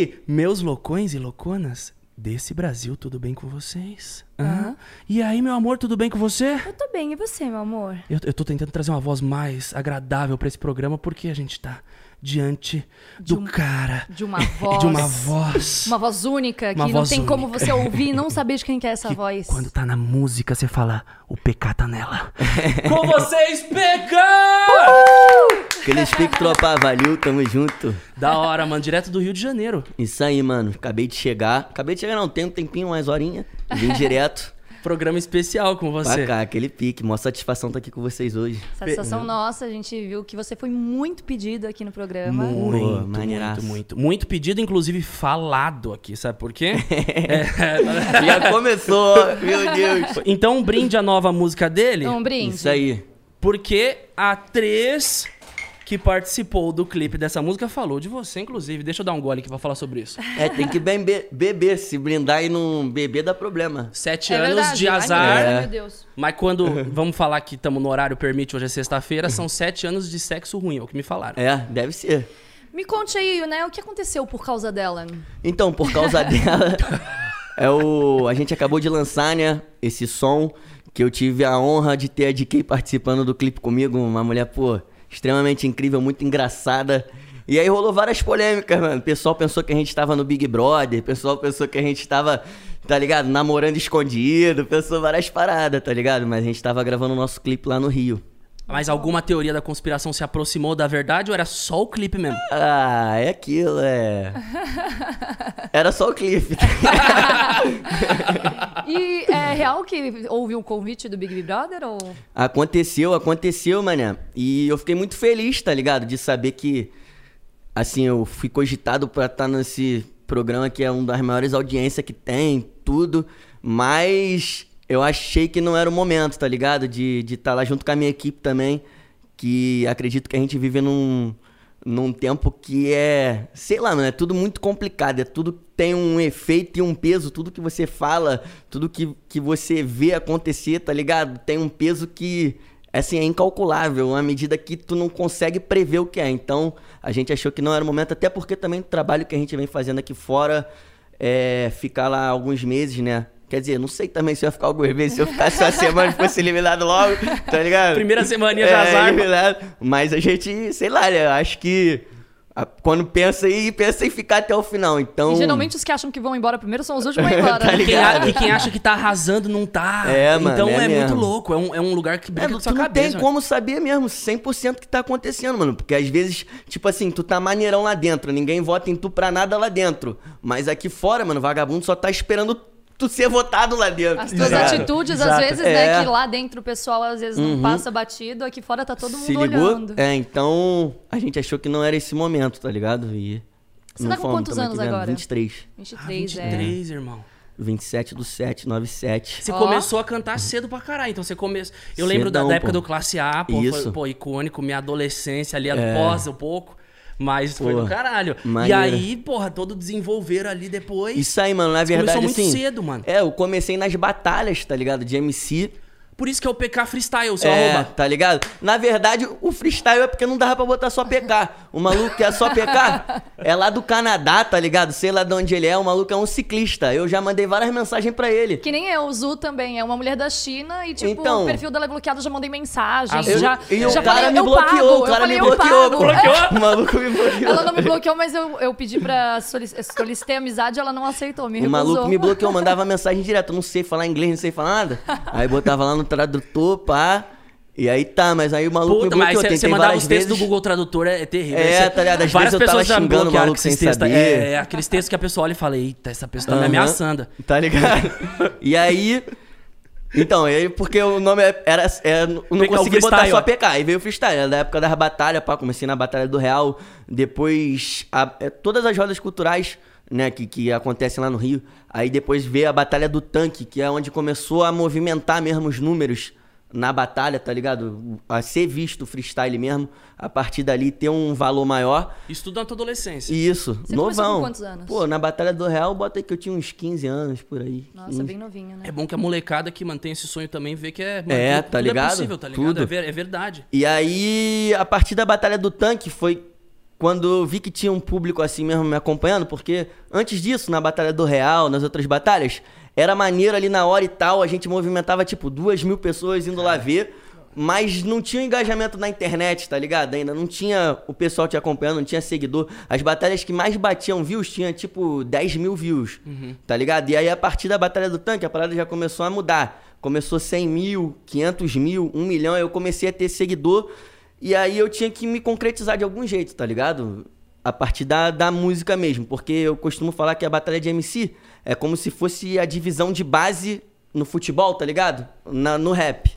aí, meus loucões e louconas desse Brasil, tudo bem com vocês? Hã? E aí, meu amor, tudo bem com você? Eu tô bem, e você, meu amor? Eu, eu tô tentando trazer uma voz mais agradável pra esse programa porque a gente tá diante do um- cara. De uma voz. De uma voz. Uma voz única, Uma que voz não tem como única. você ouvir e não saber de quem que é essa que voz. Quando tá na música, você fala, o PK tá nela. com vocês, PK! Aqueles pique tropa, valeu, tamo junto. Da hora, mano, direto do Rio de Janeiro. Isso aí, mano. Acabei de chegar. Acabei de chegar, não, tem um tempinho, umas horinhas. Vim direto Programa especial com você. pra cá, aquele pique. Mó satisfação estar aqui com vocês hoje. Satisfação nossa, a gente viu que você foi muito pedido aqui no programa. Muito, muito, maneiraço. muito. Muito pedido, inclusive falado aqui, sabe por quê? É, Já começou, meu Deus. então, um brinde a nova música dele, Um brinde. Isso aí. porque a três que participou do clipe dessa música falou de você, inclusive. Deixa eu dar um gole aqui pra falar sobre isso. É, tem que beber, beber. Se brindar e não beber dá problema. Sete É anos verdade. de Ai, azar. meu Deus, É. meu Deus. Mas quando vamos falar que estamos no horário permite, hoje é sexta-feira, são sete anos de sexo ruim, é o que me falaram. É, deve ser. Me conte aí, né, o que aconteceu por causa dela? Então, por causa dela, é o, a gente acabou de lançar, né, esse som que eu tive a honra de ter a DK participando do clipe comigo, uma mulher, pô, extremamente incrível, muito engraçada. E aí rolou várias polêmicas, mano. O pessoal pensou que a gente tava no Big Brother, o pessoal pensou que a gente tava, tá ligado, namorando escondido, pensou várias paradas, tá ligado? Mas a gente tava gravando o nosso clipe lá no Rio. Mas alguma teoria da conspiração se aproximou da verdade ou era só o clipe mesmo? Ah, é aquilo, é. Era só o clipe. E é real que houve um convite do Big Brother ou Aconteceu, aconteceu, mané. E eu fiquei muito feliz, tá ligado? De saber que, assim, eu fui cogitado pra estar nesse programa que é uma das maiores audiências que tem, tudo. Mas eu achei que não era o momento, tá ligado? De estar tá lá junto com a minha equipe também. Que acredito que a gente vive num, num tempo que é, sei lá, mano, é tudo muito complicado, é tudo tem um efeito e um peso, tudo que você fala, tudo que, que você vê acontecer, tá ligado? Tem um peso que, assim, é incalculável, à medida que tu não consegue prever o que é. Então, a gente achou que não era o momento, até porque também o trabalho que a gente vem fazendo aqui fora é ficar lá alguns meses, né? Quer dizer, não sei também se eu ia ficar algumas vezes, se eu ficasse uma semana e fosse eliminado logo, tá ligado? Primeira semaninha de é, eliminado. Mas a gente, sei lá, né? eu Acho que a- quando pensa aí, pensa em ficar até o final. Então. E geralmente os que acham que vão embora primeiro são os últimos a ir embora. Tá né? Quem e quem acha que tá arrasando não tá. É, mano, Então é é, muito louco. É um, é um lugar que É, brinca com tu sua não cabeça. tem mano. como saber mesmo 100% o que tá acontecendo, mano. Porque às vezes, tipo assim, tu tá maneirão lá dentro, ninguém vota em tu pra nada lá dentro. Mas aqui fora, mano, o vagabundo só tá esperando tu ser votado lá dentro. As tuas Exato. atitudes, Exato. às vezes, É. né, que lá dentro o pessoal às vezes não passa batido, aqui fora tá todo mundo Se ligou? olhando. É, então a gente achou que não era esse momento, tá ligado? E. Você não tá com quantos anos agora? 23. 23, ah, é. 23, irmão. 27 do 7, 97. Você Ó. começou a cantar cedo pra caralho. Então você começou. Eu lembro da, Cedão, da época pô. do Classe A, pô, Isso. foi pô, icônico, minha adolescência ali, É. após um pouco. Mas foi Pô, do caralho. E maneiro. aí, porra, todo desenvolver ali depois. Isso aí, mano, na verdade, começou muito assim. cedo, mano. É, eu comecei nas batalhas, tá ligado? De MC. Por isso que é o PK Freestyle, seu É, arroba. tá ligado? Na verdade, o freestyle é porque não dava pra botar só PK. O maluco que é só PK é lá do Canadá, tá ligado? Sei lá de onde ele é. O maluco é um ciclista. Eu já mandei várias mensagens pra ele. Que nem eu, o Zu também, é uma mulher da China e, tipo, Então- o perfil dela é bloqueado, já mandei mensagem. Ah, já, e o já cara falei, me eu bloqueou, pago. o eu cara falei, me eu bloqueou. pô. O maluco me bloqueou. Ela não me bloqueou, mas eu, eu pedi pra solic- solicitei amizade ela não aceitou, me O recusou. maluco me bloqueou, mandava mensagem direto. Eu não sei falar inglês, não sei falar nada. Aí botava lá no tradutor, pá. E aí tá, mas aí o maluco Puta, me mas bloqueou. você- mandava os textos vezes. do Google Tradutor, é, é terrível. É, tá ligado? Às Várias vezes eu tava me xingando o maluco sem saber. É, é aqueles textos que a pessoa olha e fala, eita, essa pessoa tá me Aham. ameaçando. Tá ligado? E aí. Então, aí porque o nome é- era. é, não PK, consegui botar só. PK. Aí veio o freestyle. Era da época das batalhas, pá. Comecei na Batalha do Real. Depois. a- é, todas as rodas culturais, né, que, que acontecem lá no Rio. Aí depois veio a Batalha do Tanque, que é onde começou a movimentar mesmo os números na batalha, tá ligado? A ser visto o freestyle mesmo. A partir dali ter um valor maior. Isso tudo na tua adolescência. Isso, Você novão. com quantos anos? Pô, na Batalha do Real, bota aí que eu tinha uns 15 anos por aí. Nossa, 15. bem novinho, né? É bom que a molecada que mantém esse sonho também vê que é. mano, É, tudo- tá tudo ligado? É possível, tá ligado? Tudo. É, ver- é verdade. E aí, a partir da Batalha do Tanque, foi quando eu vi que tinha um público assim mesmo me acompanhando, porque antes disso, na Batalha do Real, nas outras batalhas, era maneiro ali na hora e tal, a gente movimentava tipo duas mil pessoas indo lá ver, mas não tinha engajamento na internet, tá ligado? Ainda não tinha o pessoal te acompanhando, não tinha seguidor. As batalhas que mais batiam views tinha tipo 10 mil views, tá ligado? E aí a partir da Batalha do Tanque, a parada já começou a mudar. Começou 100 mil, 500 mil, 1 milhão, aí eu comecei a ter seguidor. E aí eu tinha que me concretizar de algum jeito, tá ligado? A partir da, da música mesmo. Porque eu costumo falar que a batalha de MC é como se fosse a divisão de base no futebol, tá ligado? Na, no rap.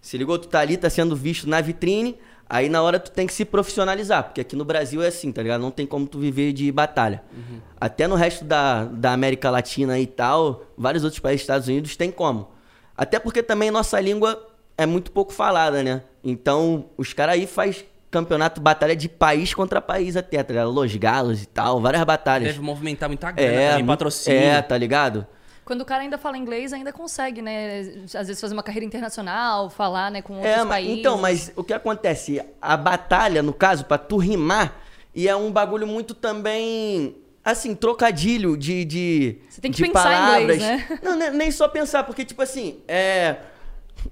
Se ligou? Tu tá ali, tá sendo visto na vitrine, aí na hora tu tem que se profissionalizar, porque aqui no Brasil é assim, tá ligado? Não tem como tu viver de batalha. Até no resto da, da América Latina e tal, vários outros países, Estados Unidos, tem como. Até porque também nossa língua é muito pouco falada, né? Então, os caras aí faz campeonato batalha de país contra país até, tá ligado? Los Galos e tal, várias batalhas. Deve movimentar muita grana É, também, patrocínio. é, tá ligado? Quando o cara ainda fala inglês, ainda consegue, né? Às vezes fazer uma carreira internacional, falar, né, com outros É, países. então, mas o que acontece? A batalha, no caso, pra tu rimar, e é um bagulho muito também. Assim, trocadilho de. de Você tem que de pensar em palavras. inglês, né? Não, ne- nem só pensar, porque, tipo assim, é.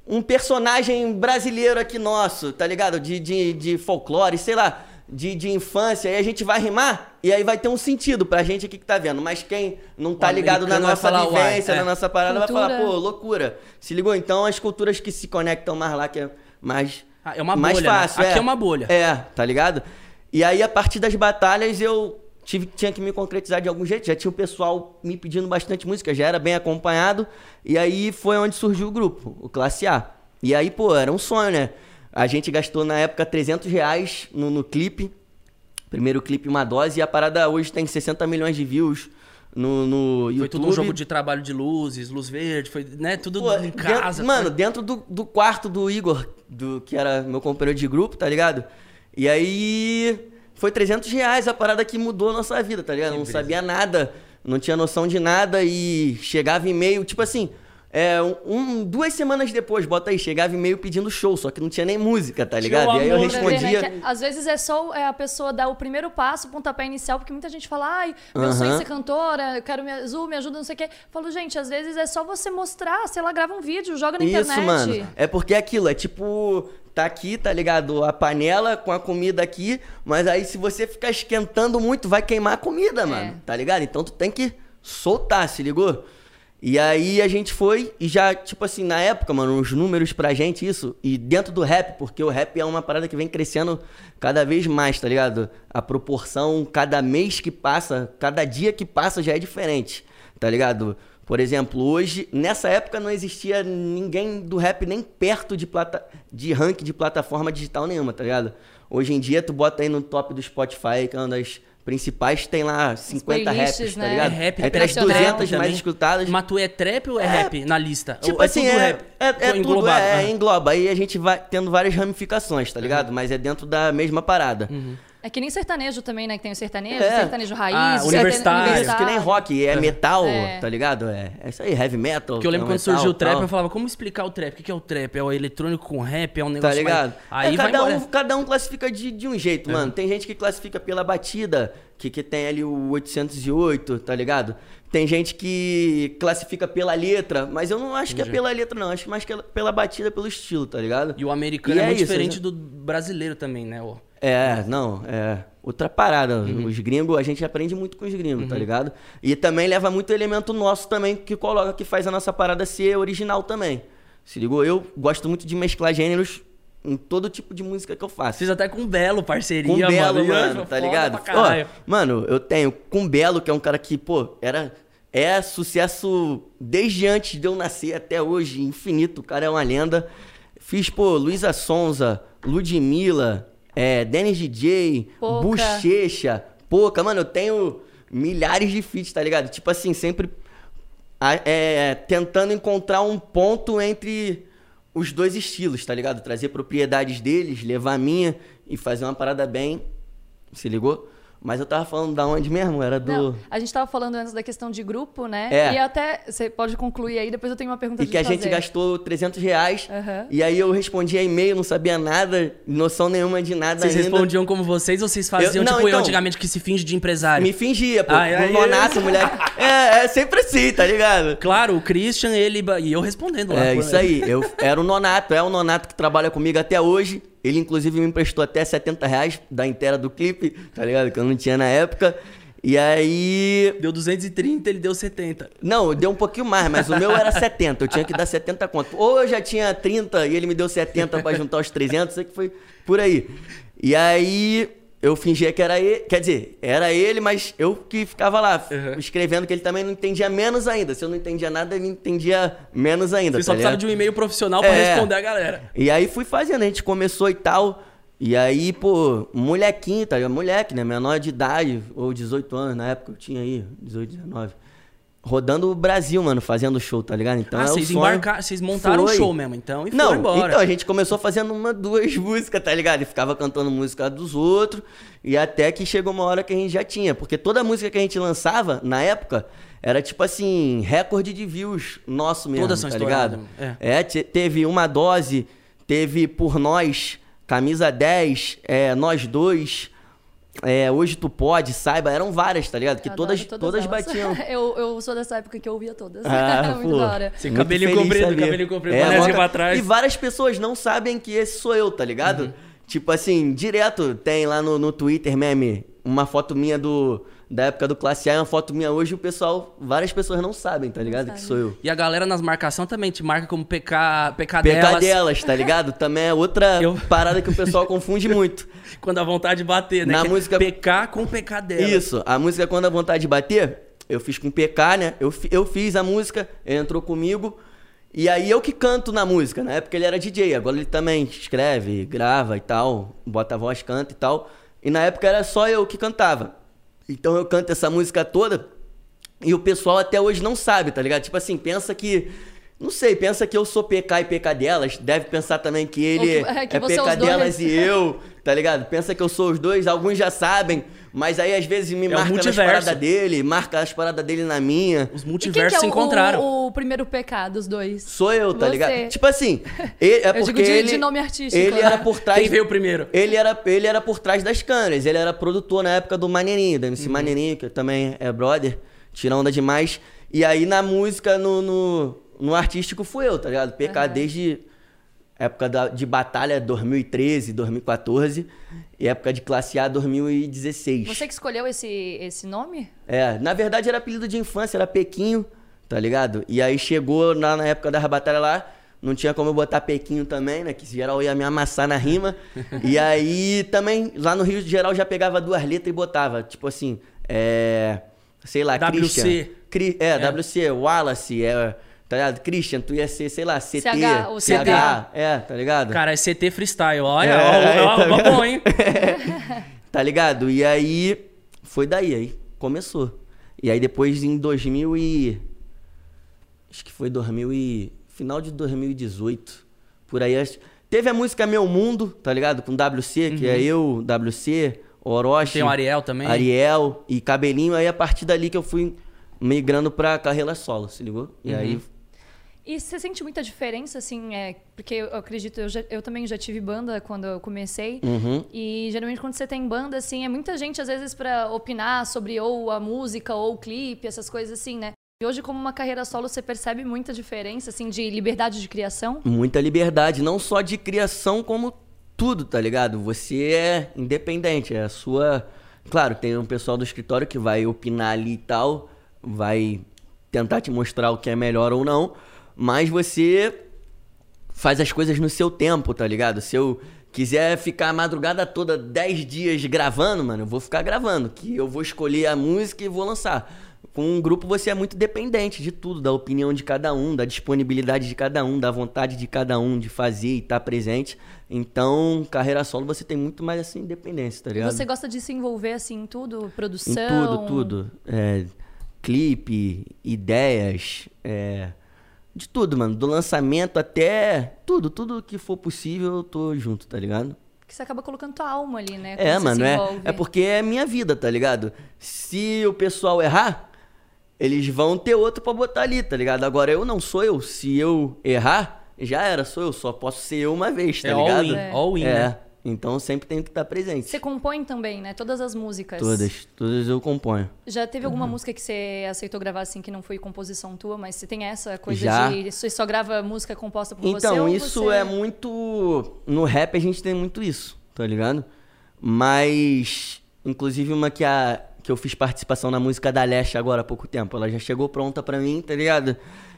Um personagem brasileiro aqui nosso, tá ligado? De, de, de folclore, sei lá, de, de infância, aí a gente vai rimar e aí vai ter um sentido pra gente aqui que tá vendo. Mas quem não tá O ligado na vai nossa uai, vivência, é. na nossa parada, vai Cultura. falar, pô, loucura. Se ligou? Então as culturas que se conectam mais lá, que é mais. Ah, é uma mais bolha, né? fácil. Aqui é uma bolha. É, tá ligado? E aí, a partir das batalhas, eu tive, tinha que me concretizar de algum jeito. Já tinha o pessoal me pedindo bastante música, já era bem acompanhado. E aí foi onde surgiu o grupo, o Classe A. E aí, pô, era um sonho, né? A gente gastou na época 300 reais no, no clipe. Primeiro clipe, uma dose. E a parada hoje tem 60 milhões de views no, no YouTube. Foi tudo um jogo de trabalho de luzes, luz verde, foi, né? Tudo Pô, em dentro- casa. mano, foi- dentro do, do quarto do Igor, do, que era meu companheiro de grupo, tá ligado? E aí foi 300 reais a parada que mudou a nossa vida, tá ligado? Que não brisa. sabia nada, não tinha noção de nada e chegava e-mail, tipo assim, é, um, duas semanas depois, bota aí, chegava e-mail pedindo show, só que não tinha nem música, tá ligado? E aí eu amor, né, respondia. que às vezes é só é, a pessoa dar o primeiro passo, o pontapé inicial, porque muita gente fala, ai, meu sonho é ser cantora, eu quero me, Azul, me ajuda, não sei o quê. Eu falo, gente, às vezes é só você mostrar, sei lá, grava um vídeo, joga na Isso, internet. mano. É porque é aquilo, é tipo, tá aqui, tá ligado? A panela com a comida aqui, mas aí se você ficar esquentando muito, vai queimar a comida, mano. Tá ligado? Então tu tem que soltar, se ligou? E aí a gente foi e já, tipo assim, na época, mano, os números pra gente, isso, e dentro do rap, porque o rap é uma parada que vem crescendo cada vez mais, tá ligado? A proporção, cada mês que passa, cada dia que passa já é diferente, tá ligado? Por exemplo, hoje, nessa época não existia ninguém do rap nem perto de, plata, de ranking de plataforma digital nenhuma, tá ligado? Hoje em dia, tu bota aí no top do Spotify, que é uma das principais, tem lá 50 playlists, raps, tá né? É ligado? rap, Entre as internacional 200 mais também. escutadas. Mas tu é trap ou é, rap na lista? Tipo Ou assim, tudo é, rap? é, é Ou tudo, é, Ah. engloba. Aí a gente vai tendo várias ramificações, tá ligado? Mas é dentro da mesma parada. É que nem sertanejo também, né? Que tem o sertanejo, É. sertanejo raiz, Ah, sertane- universitário. Isso, que nem rock, é metal, É. tá ligado? É, é isso aí, heavy metal. Porque eu lembro é quando metal, surgiu o trap, tal. eu falava, como explicar o trap? O que é o trap? É o eletrônico com rap? É um Tá negócio ligado? mais... Aí É, vai cada, embora. um, cada um classifica de, de um jeito, É. mano. Tem gente que classifica pela batida, que, que tem ali o 808, tá ligado? Tem gente que classifica pela letra, mas eu não acho que é pela letra, não. Acho mais que é pela batida, pelo estilo, tá ligado? E o americano E é, é muito isso, diferente né? do brasileiro também, né? ô? É, não, é. Outra parada. Uhum. Os gringos, a gente aprende muito com os gringos, tá ligado? E também leva muito elemento nosso também, que coloca, que faz a nossa parada ser original também. Se ligou? Eu gosto muito de mesclar gêneros em todo tipo de música que eu faço. Fiz até com o Belo, parceria, Com Belo, mano, ó, tá ligado? Ó, mano, eu tenho com Belo, que é um cara que, pô, era. É sucesso desde antes de eu nascer até hoje, infinito. O cara é uma lenda. Fiz, pô, Luísa Sonza, Ludmilla, é, Dennis DJ, Pouca. Bochecha, Pouca. Mano, eu tenho milhares de feats, tá ligado? Tipo assim, sempre é, tentando encontrar um ponto entre os dois estilos, tá ligado? Trazer propriedades deles, levar a minha e fazer uma parada bem. Se ligou? Mas eu tava falando da onde mesmo? Era do. Não, a gente tava falando antes da questão de grupo, né? É. E até, você pode concluir aí, depois eu tenho uma pergunta E de que a gente fazer. gastou 300 reais. Aham. E aí eu respondia e-mail, não sabia nada, noção nenhuma de nada Vocês ainda. respondiam como vocês ou vocês faziam Eu- não, tipo eu então- antigamente que se finge de empresário? Me fingia, pô. Ai, ai, no nonato, moleque. É, é sempre assim, tá ligado? Claro, o Christian, ele. E eu respondendo lá. É, pô, isso aí. Eu era o nonato, é o nonato que trabalha comigo até hoje. Ele, inclusive, me emprestou até 70 reais da inteira do clipe, tá ligado? Que eu não tinha na época. E aí. Deu 230, ele deu 70. Não, deu um pouquinho mais, mas o meu era 70. Eu tinha que dar 70 conto. Ou eu já tinha 30 e ele me deu 70 pra juntar os 300, sei que foi por aí. E aí eu fingia que era ele. Quer dizer, era ele, mas eu que ficava lá Uhum. escrevendo que ele também não entendia menos ainda. Se eu não entendia nada, ele entendia menos ainda. Você só tá precisava ligado? de um e-mail profissional pra É. responder a galera. E aí fui fazendo, a gente começou e tal. E aí, pô, molequinho, tá ligado? Moleque, né? Menor de idade, ou 18 anos, na época eu tinha aí, 18, 19. Rodando o Brasil, mano, fazendo show, tá ligado? Então ah, é vocês embarcaram, vocês montaram o Foi. show mesmo, então, e Não, foram embora. então a gente começou fazendo uma, duas músicas, tá ligado? E ficava cantando música dos outros. E até que chegou uma hora que a gente já tinha. Porque toda música que a gente lançava, na época, era tipo assim, recorde de views nosso mesmo, Todas são tá ligado? é. É, te- teve uma dose, teve por nós, camisa 10, é, nós dois. É, hoje tu pode, saiba, eram várias, tá ligado? Que Eu todas, todas, elas. batiam. eu, eu sou dessa época que eu ouvia todas. Ah, Muito pô. da hora. Sim, cabelinho comprido, cabelinho comprido, É, pra trás. E várias pessoas não sabem que esse sou eu, tá ligado? Uhum. Tipo assim, direto tem lá no, no Twitter meme uma foto minha do da época do Classe A e uma foto minha hoje. O pessoal, várias pessoas não sabem, tá ligado? Que sabem. sou eu. E a galera nas marcações também te marca como PK, PK, PK delas, delas, tá ligado? Também é outra Eu- parada que o pessoal confunde muito. quando a vontade de bater, né? Na Que é música- PK com PK delas. Isso, a música Quando a Vontade de Bater, eu fiz com PK, né? Eu, eu fiz a música, ele entrou comigo. E aí eu que canto na música. Na época ele era DJ, agora ele também escreve, grava e tal, bota a voz, canta e tal. E na época era só eu que cantava. Então eu canto essa música toda e o pessoal até hoje não sabe, tá ligado? Tipo assim, pensa que. Não sei, pensa que eu sou PK e PK delas. Deve pensar também que ele Ou que- é que é PK delas e eu, tá ligado? Pensa que eu sou os dois, alguns já sabem, mas aí às vezes me É marca multiverso. paradas dele, marca as paradas dele na minha. Os E quem multiversos que é se encontraram. o, o primeiro PK dos dois? Sou eu, tá Você. ligado? Tipo assim, ele, é Eu porque digo de- ele, de nome artístico, Ele né? era por trás. Quem veio primeiro? Ele era, ele era por trás das câmeras. Ele era produtor na época do Maneirinho, do Uhum. MC Maneirinho, que também é brother, tira onda demais. E aí na música, no, no, no artístico, fui eu, tá ligado? PK Aham. desde época da- de batalha 2013, 2014 e época de classe A 2016. Você que escolheu esse, esse nome? É, na verdade era apelido de infância, era Pequinho, tá ligado? E aí chegou na, na época das batalhas lá, não tinha como eu botar Pequinho também, né? Que geral ia me amassar na rima. e aí também, lá no Rio de Geral já pegava duas letras e botava, tipo assim, é. Sei lá, WC. Christian. Cri- é, WC, Wallace, é. Tá ligado? Christian, tu ia ser, sei lá, CT. CH, o CH, é, tá ligado? Cara, é CT Freestyle. Olha, É, ó, ó, tá ó, ligado? bom, hein? Tá ligado? E aí foi daí, aí começou. E aí depois em 2000 e acho que foi 2000 e final de 2018, por aí acho- teve a música Meu Mundo, tá ligado? Com WC, que é eu, WC, Orochi, Uhum. Tem o Ariel também. Ariel e Cabelinho, aí a partir dali que eu fui migrando pra carreira solo, se ligou? E Uhum. aí E você sente muita diferença, assim, é, porque eu acredito, eu, já- eu também já tive banda quando eu comecei. Uhum. E geralmente quando você tem banda, assim, é muita gente, às vezes, pra opinar sobre ou a música ou o clipe, essas coisas assim, né? E hoje, como uma carreira solo, você percebe muita diferença, assim, de liberdade de criação? muita liberdade, não só de criação, como tudo, tá ligado? Você é independente, é a sua. Claro, tem um pessoal do escritório que vai opinar ali e tal, vai tentar te mostrar o que é melhor ou não, mas você faz as coisas no seu tempo, tá ligado? Se eu quiser ficar a madrugada toda 10 dias gravando, mano, eu vou ficar gravando, que eu vou escolher a música e vou lançar. Com um grupo você é muito dependente de tudo, da opinião de cada um, da disponibilidade de cada um, da vontade de cada um de fazer e estar presente. Então, carreira solo você tem muito mais assim independência, tá ligado? você gosta de se envolver, assim, em tudo? Em Produção? tudo, tudo. É, clipe, ideias, é, de tudo, mano. Do lançamento até tudo, tudo que for possível eu tô junto, tá ligado? Porque você acaba colocando tua alma ali, né? É, quando você mano, é, é porque é minha vida, tá ligado? Se o pessoal errar, eles vão ter outro pra botar ali, tá ligado? Agora eu não sou eu. Se eu errar, já era, sou eu. Só posso ser eu uma vez, tá é all ligado? in, É. all in, é. né? Então sempre tenho que estar presente. Você compõe também, né? Todas as músicas. Todas, todas eu componho. Já teve Uhum. alguma música que você aceitou gravar assim que não foi composição tua, mas você tem essa coisa Já. de você só grava música composta por você? Então, isso você- é muito. No rap a gente tem muito isso, tá ligado? Mas. Inclusive uma que, a... que eu fiz participação na música da Leste agora há pouco tempo. Ela já chegou pronta pra mim, tá ligado?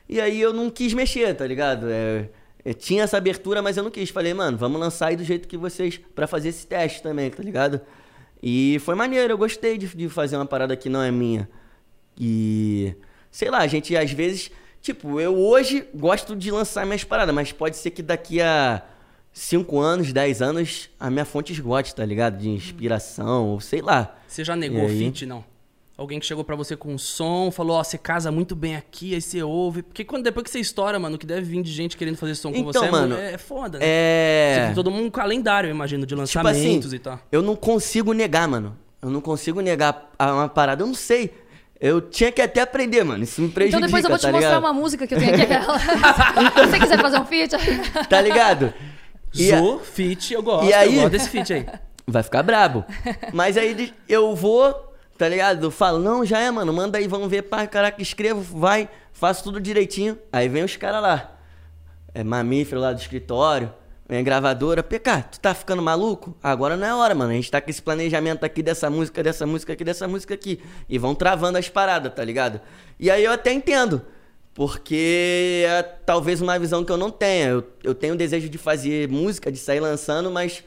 E aí eu não quis mexer, tá ligado? É... é, Tinha essa abertura, mas eu não quis. Falei, mano, vamos lançar aí do jeito que vocês. pra fazer esse teste também, tá ligado? E foi maneiro, eu gostei de, de fazer uma parada que não é minha. E. Sei lá, a gente às vezes. Tipo, eu hoje gosto de lançar minhas paradas, mas pode ser que daqui a 5 anos, 10 anos, a minha fonte esgote, tá ligado? De inspiração, ou sei lá. Você já negou aí? feat, não? Alguém que chegou pra você com um som, falou, ó, você casa muito bem aqui, aí você ouve. Porque quando, depois que você estoura, mano, o que deve vir de gente querendo fazer som com Então, você é mano, mu- é, foda, né? É. Você tem todo mundo um calendário, eu imagino, de Tipo lançamentos assim, e tal. eu não consigo negar, mano. Eu não consigo negar a- uma parada, eu não sei. Eu tinha que até aprender, mano. Isso me prejudica, Então depois eu vou te tá mostrar ligado? uma música que eu tenho aqui. aquela. Se você quiser fazer um feat. Tá ligado? E a- Zo, feat, eu gosto, E aí- eu gosto desse feat aí. Vai ficar brabo. Mas aí eu vou, tá ligado? Eu falo, não, já é, mano, manda aí, vamos ver, pá, caraca, escrevo, vai, faço tudo direitinho. Aí vem os caras lá. É mamífero lá do escritório, vem a gravadora, PK, tu tá ficando maluco? Agora não é hora, mano. A gente tá com esse planejamento aqui dessa música, dessa música aqui, dessa música aqui. E vão travando as paradas, tá ligado? E aí eu até entendo. Porque é talvez uma visão que eu não tenha. Eu, eu tenho o desejo de fazer música, de sair lançando, mas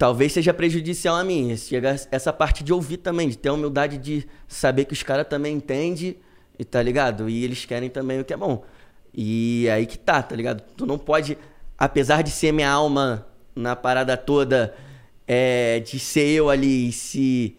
talvez seja prejudicial a mim. Chega essa parte de ouvir também, de ter a humildade de saber que os caras também entendem, e tá ligado? E eles querem também o que é bom. E aí que tá, tá ligado? Tu não pode, apesar de ser minha alma na parada toda, é, de ser eu ali, e se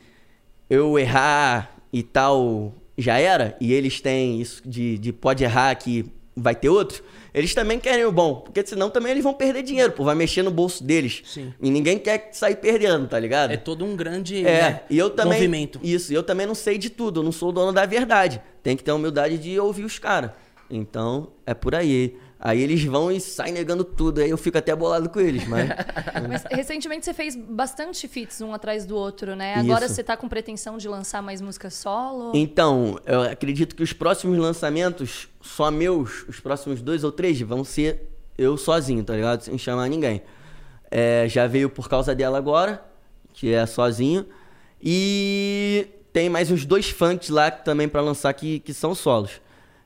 eu errar e tal, já era, e eles têm isso de, de pode errar que vai ter outro, eles também querem o bom, porque senão também eles vão perder dinheiro, pô, vai mexer no bolso deles. Sim. E ninguém quer sair perdendo, tá ligado? É todo um grande É, né, e eu também. movimento. Isso, eu também não sei de tudo, eu não sou o dono da verdade. Tem que ter a humildade de ouvir os caras. Então, é por aí. Aí eles vão e saem negando tudo, aí eu fico até bolado com eles, mas. Mas recentemente você fez bastante feats um atrás do outro, né? Agora Isso. você tá com pretensão de lançar mais música solo? Então, eu acredito que os próximos lançamentos, só meus, os próximos dois ou três, vão ser eu sozinho, tá ligado? Sem chamar ninguém. É, já veio por causa dela agora, que é sozinho. E tem mais uns dois funks lá também pra lançar que, que são solos.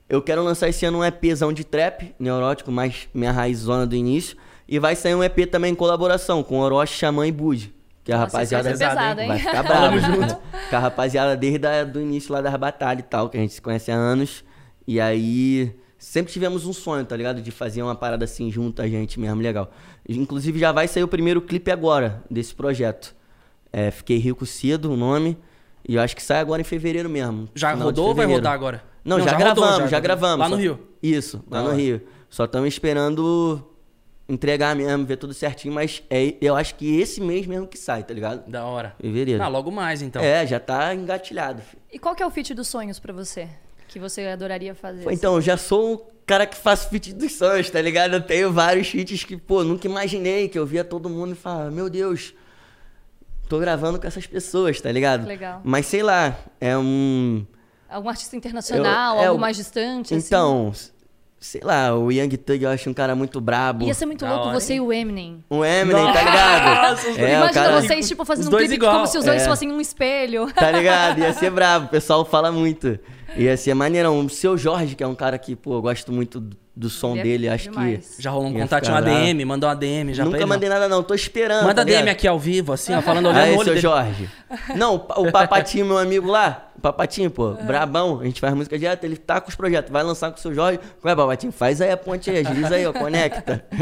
Eu quero lançar esse ano um EPzão de trap, neurótico, mais minha raizona do início. E vai sair um EP também em colaboração com Orochi, Xamã e Bud. Que a Nossa, isso rapaziada vai ser pesado, hein? vai ficar bravo junto. Com a rapaziada desde a, do início lá das batalhas e tal, que a gente se conhece há anos. E aí, sempre tivemos um sonho, tá ligado? De fazer uma parada assim junto a gente mesmo, legal. Inclusive já vai sair o primeiro clipe agora desse projeto. É, Fiquei Rico Cedo, o nome. E eu acho que sai agora em fevereiro mesmo. Já rodou ou vai rodar agora? Não, já, rodou, gravamos, já, gravamos. Lá no Só- Rio. Isso, lá Da no hora. Rio. Só estamos esperando entregar mesmo, ver tudo certinho, mas é, eu acho que esse mês mesmo que sai, tá ligado? Da hora. Fevereiro. Ah, logo mais, então. É, já tá engatilhado. filho. E qual que é o feat dos sonhos pra você? Que você adoraria fazer? Pô, assim? Então, eu já sou o cara que faz feat dos sonhos, tá ligado? Eu tenho vários feats que, pô, nunca imaginei, que eu via todo mundo e falava, meu Deus, tô gravando com essas pessoas, tá ligado? Legal. Mas sei lá, é um. Algum artista internacional, Eu- é, algo mais distante? assim? Então, sei lá, o Young Thug eu acho um cara muito brabo. Ia ser muito Da louco hora, você hein? e o Eminem. O Eminem, tá ligado? Nossa, é, Imagina cara, vocês, tipo, fazendo um clipe igual. como se os dois É. fossem um espelho. Tá ligado? Ia ser brabo, o pessoal fala muito. Ia ser maneirão. O seu Jorge, que é um cara que, pô, eu gosto muito do, som é dele, acho demais. que. Já rolou um contato, um bravo. ADM, mandou um ADM já pra Nunca ele, mandei nada, não, tô esperando. Manda tá ADM ligado? aqui ao vivo, assim, ó, falando olhando Aí, no olho seu dele. Jorge. Não, o Pa- o Papatinho, meu amigo lá, o Papatinho, pô, brabão, a gente faz música direto, ele tá com os projetos, vai lançar com o seu Jorge. Qual é, Papatinho? Faz aí a ponte aí, agiliza aí, ó, conecta.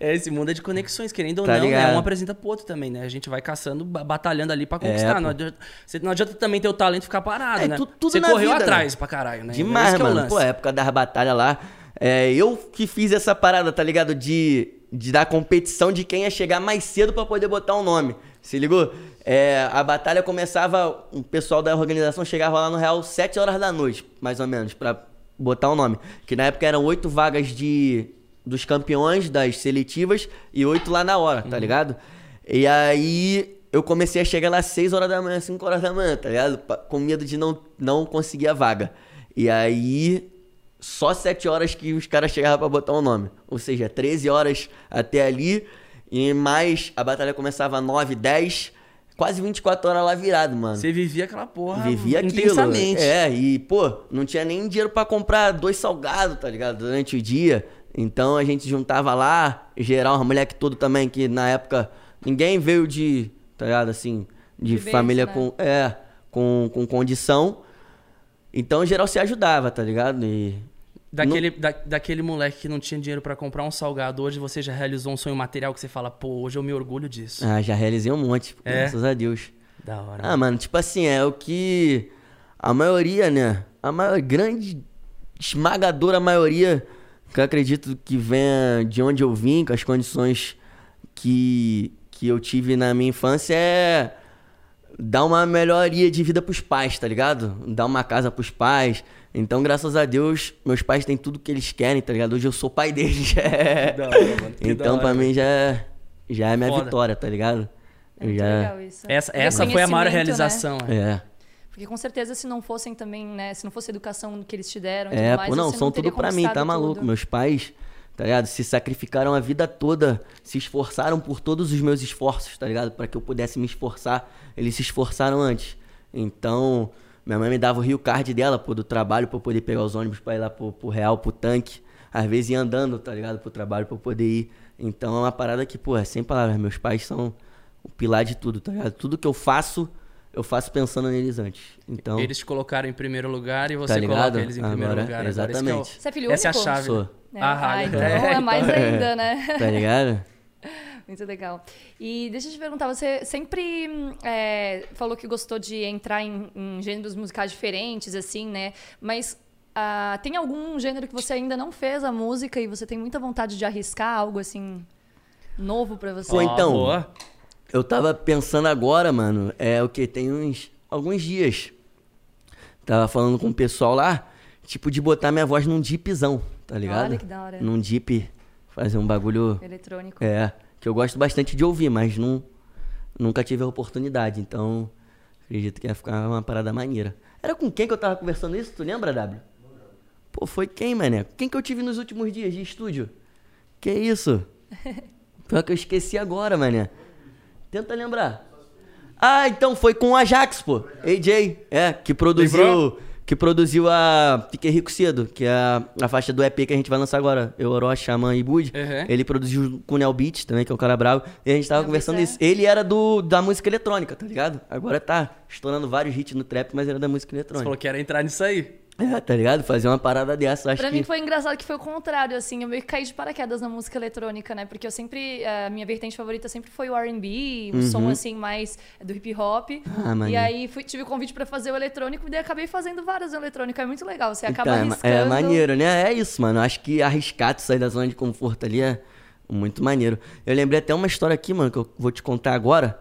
É, esse mundo é de conexões, querendo ou Tá não, né? ligado. Um apresenta pro outro também, né? A gente vai caçando, ba- batalhando ali pra conquistar. pô. não, adianta, você- não adianta também ter o talento e ficar parado, É, né? tu- tudo você na correu vida, atrás né? pra caralho, né? Demais, é o mano. lance. Pô, época das batalhas lá. É, eu que fiz essa parada, tá ligado? De, de dar competição de quem ia chegar mais cedo pra poder botar um nome. Se ligou? É, a batalha começava, o pessoal da organização chegava lá no Real 7 horas da noite, mais ou menos, pra botar o nome. Que na época eram oito vagas de dos campeões das seletivas e oito lá na hora, tá ligado? E aí eu comecei a chegar lá às 6 horas da manhã, 5 horas da manhã, tá ligado? Com medo de não, não conseguir a vaga. E aí, só 7 horas que os caras chegavam pra botar o nome. Ou seja, 13 horas até ali. E mais, a batalha começava às 9, 10. Quase 24 horas lá virado, mano. Você vivia aquela porra Vivia aquilo. intensamente. É, e, pô, não tinha nem dinheiro pra comprar dois salgados, tá ligado? Durante o dia. Então a gente juntava lá, geral, os moleque todo também, que na época ninguém veio de, tá ligado, assim, de, De família né? com. É, com, com condição. Então geral se ajudava, tá ligado? E. Daquele, da- daquele moleque que não tinha dinheiro pra comprar um salgado, hoje você já realizou um sonho material que você fala, pô, hoje eu me orgulho disso. Ah, já realizei um monte, É? graças a Deus. Da hora. Ah, mano, tipo assim, é o que a maioria, né? A maior, grande, esmagadora maioria, que eu acredito que venha de onde eu vim, com as condições que, que eu tive na minha infância, é dar uma melhoria de vida pros pais, tá ligado? Dar uma casa pros pais. Então, graças a Deus, meus pais têm tudo que eles querem, tá ligado? Hoje eu sou pai deles. Hora, mano. Que da então, pra mim, já, é- já é minha Foda. vitória, tá ligado? É já... legal isso. Essa, essa foi a maior né? realização. é. É. Porque com certeza se não fossem também, né? Se não fosse a educação que eles te deram É, tudo mais, pô, não, você são teria tudo pra mim, tá maluco? tudo. Meus pais, tá ligado? Se sacrificaram a vida toda, se esforçaram por todos os meus esforços, tá ligado? Pra que eu pudesse me esforçar. Eles se esforçaram antes. Então, minha mãe me dava o Rio Card dela, pô, do trabalho, eu poder pegar os ônibus pra ir lá pro, pro Real, pro tanque. Às vezes ia andando, tá ligado? Pro trabalho eu poder ir. Então é uma parada que, pô, é sem palavras. Meus pais são o pilar de tudo, tá ligado? Tudo que eu faço, eu faço pensando neles antes. Então, Eles te colocaram em primeiro lugar e você Tá coloca eles em primeiro Agora, lugar. Agora, esse que é o- exatamente. Você é filho Essa é a único? chave. Sou. É, Ah, ah, então é, é mais então- ainda, né? tá ligado? Muito legal. E deixa eu te perguntar, você sempre é, falou que gostou de entrar em, em gêneros musicais diferentes, assim, né? Mas ah, tem algum gênero que você ainda não fez a música e você tem muita vontade de arriscar algo assim novo pra você? Pô, então, boa. Eu tava pensando agora, mano, é o que? Tem uns. alguns dias. Tava falando com o pessoal lá, tipo, de botar minha voz num jeepzão, tá ligado? Olha que da hora. Num jeep, fazer um bagulho. Eletrônico. É, que eu gosto bastante de ouvir, mas não, nunca tive a oportunidade, então acredito que ia ficar uma parada maneira. Era com quem que eu tava conversando isso? Tu lembra, W? Pô, foi quem, mané? Quem que eu tive nos últimos dias de estúdio? Que isso? Pior que eu esqueci agora, mané. Tenta lembrar. Ah, então foi com o Ajax, pô. AJ, é, que produziu. Lembrou? Que produziu a Fiquei Rico Cedo, que é a, a faixa do EP que a gente vai lançar agora. Eu, Orochi, Xamã e Bud. Uhum. Ele produziu com o Neo Beat também, que é um cara bravo. E a gente tava Neo conversando isso. é. Ele era do, da música eletrônica, tá ligado? Agora tá estourando vários hits no trap, mas era da música Você eletrônica. falou que era entrar nisso aí. É, tá ligado? Fazer uma parada dessa, acho Pra que. mim foi engraçado que foi o contrário, assim, eu meio que caí de paraquedas na música eletrônica, né? Porque eu sempre, a minha vertente favorita sempre foi o R&B, o som, assim, mais do hip hop. Uhum. Ah, e aí fui- tive o convite pra fazer o eletrônico e daí acabei fazendo vários eletrônicos, é muito legal, você acaba Então, é ma- arriscando. é, maneiro, né? É isso, mano. Acho que arriscar sair da zona de conforto ali é muito maneiro. Eu lembrei até uma história aqui, mano, que eu vou te contar agora,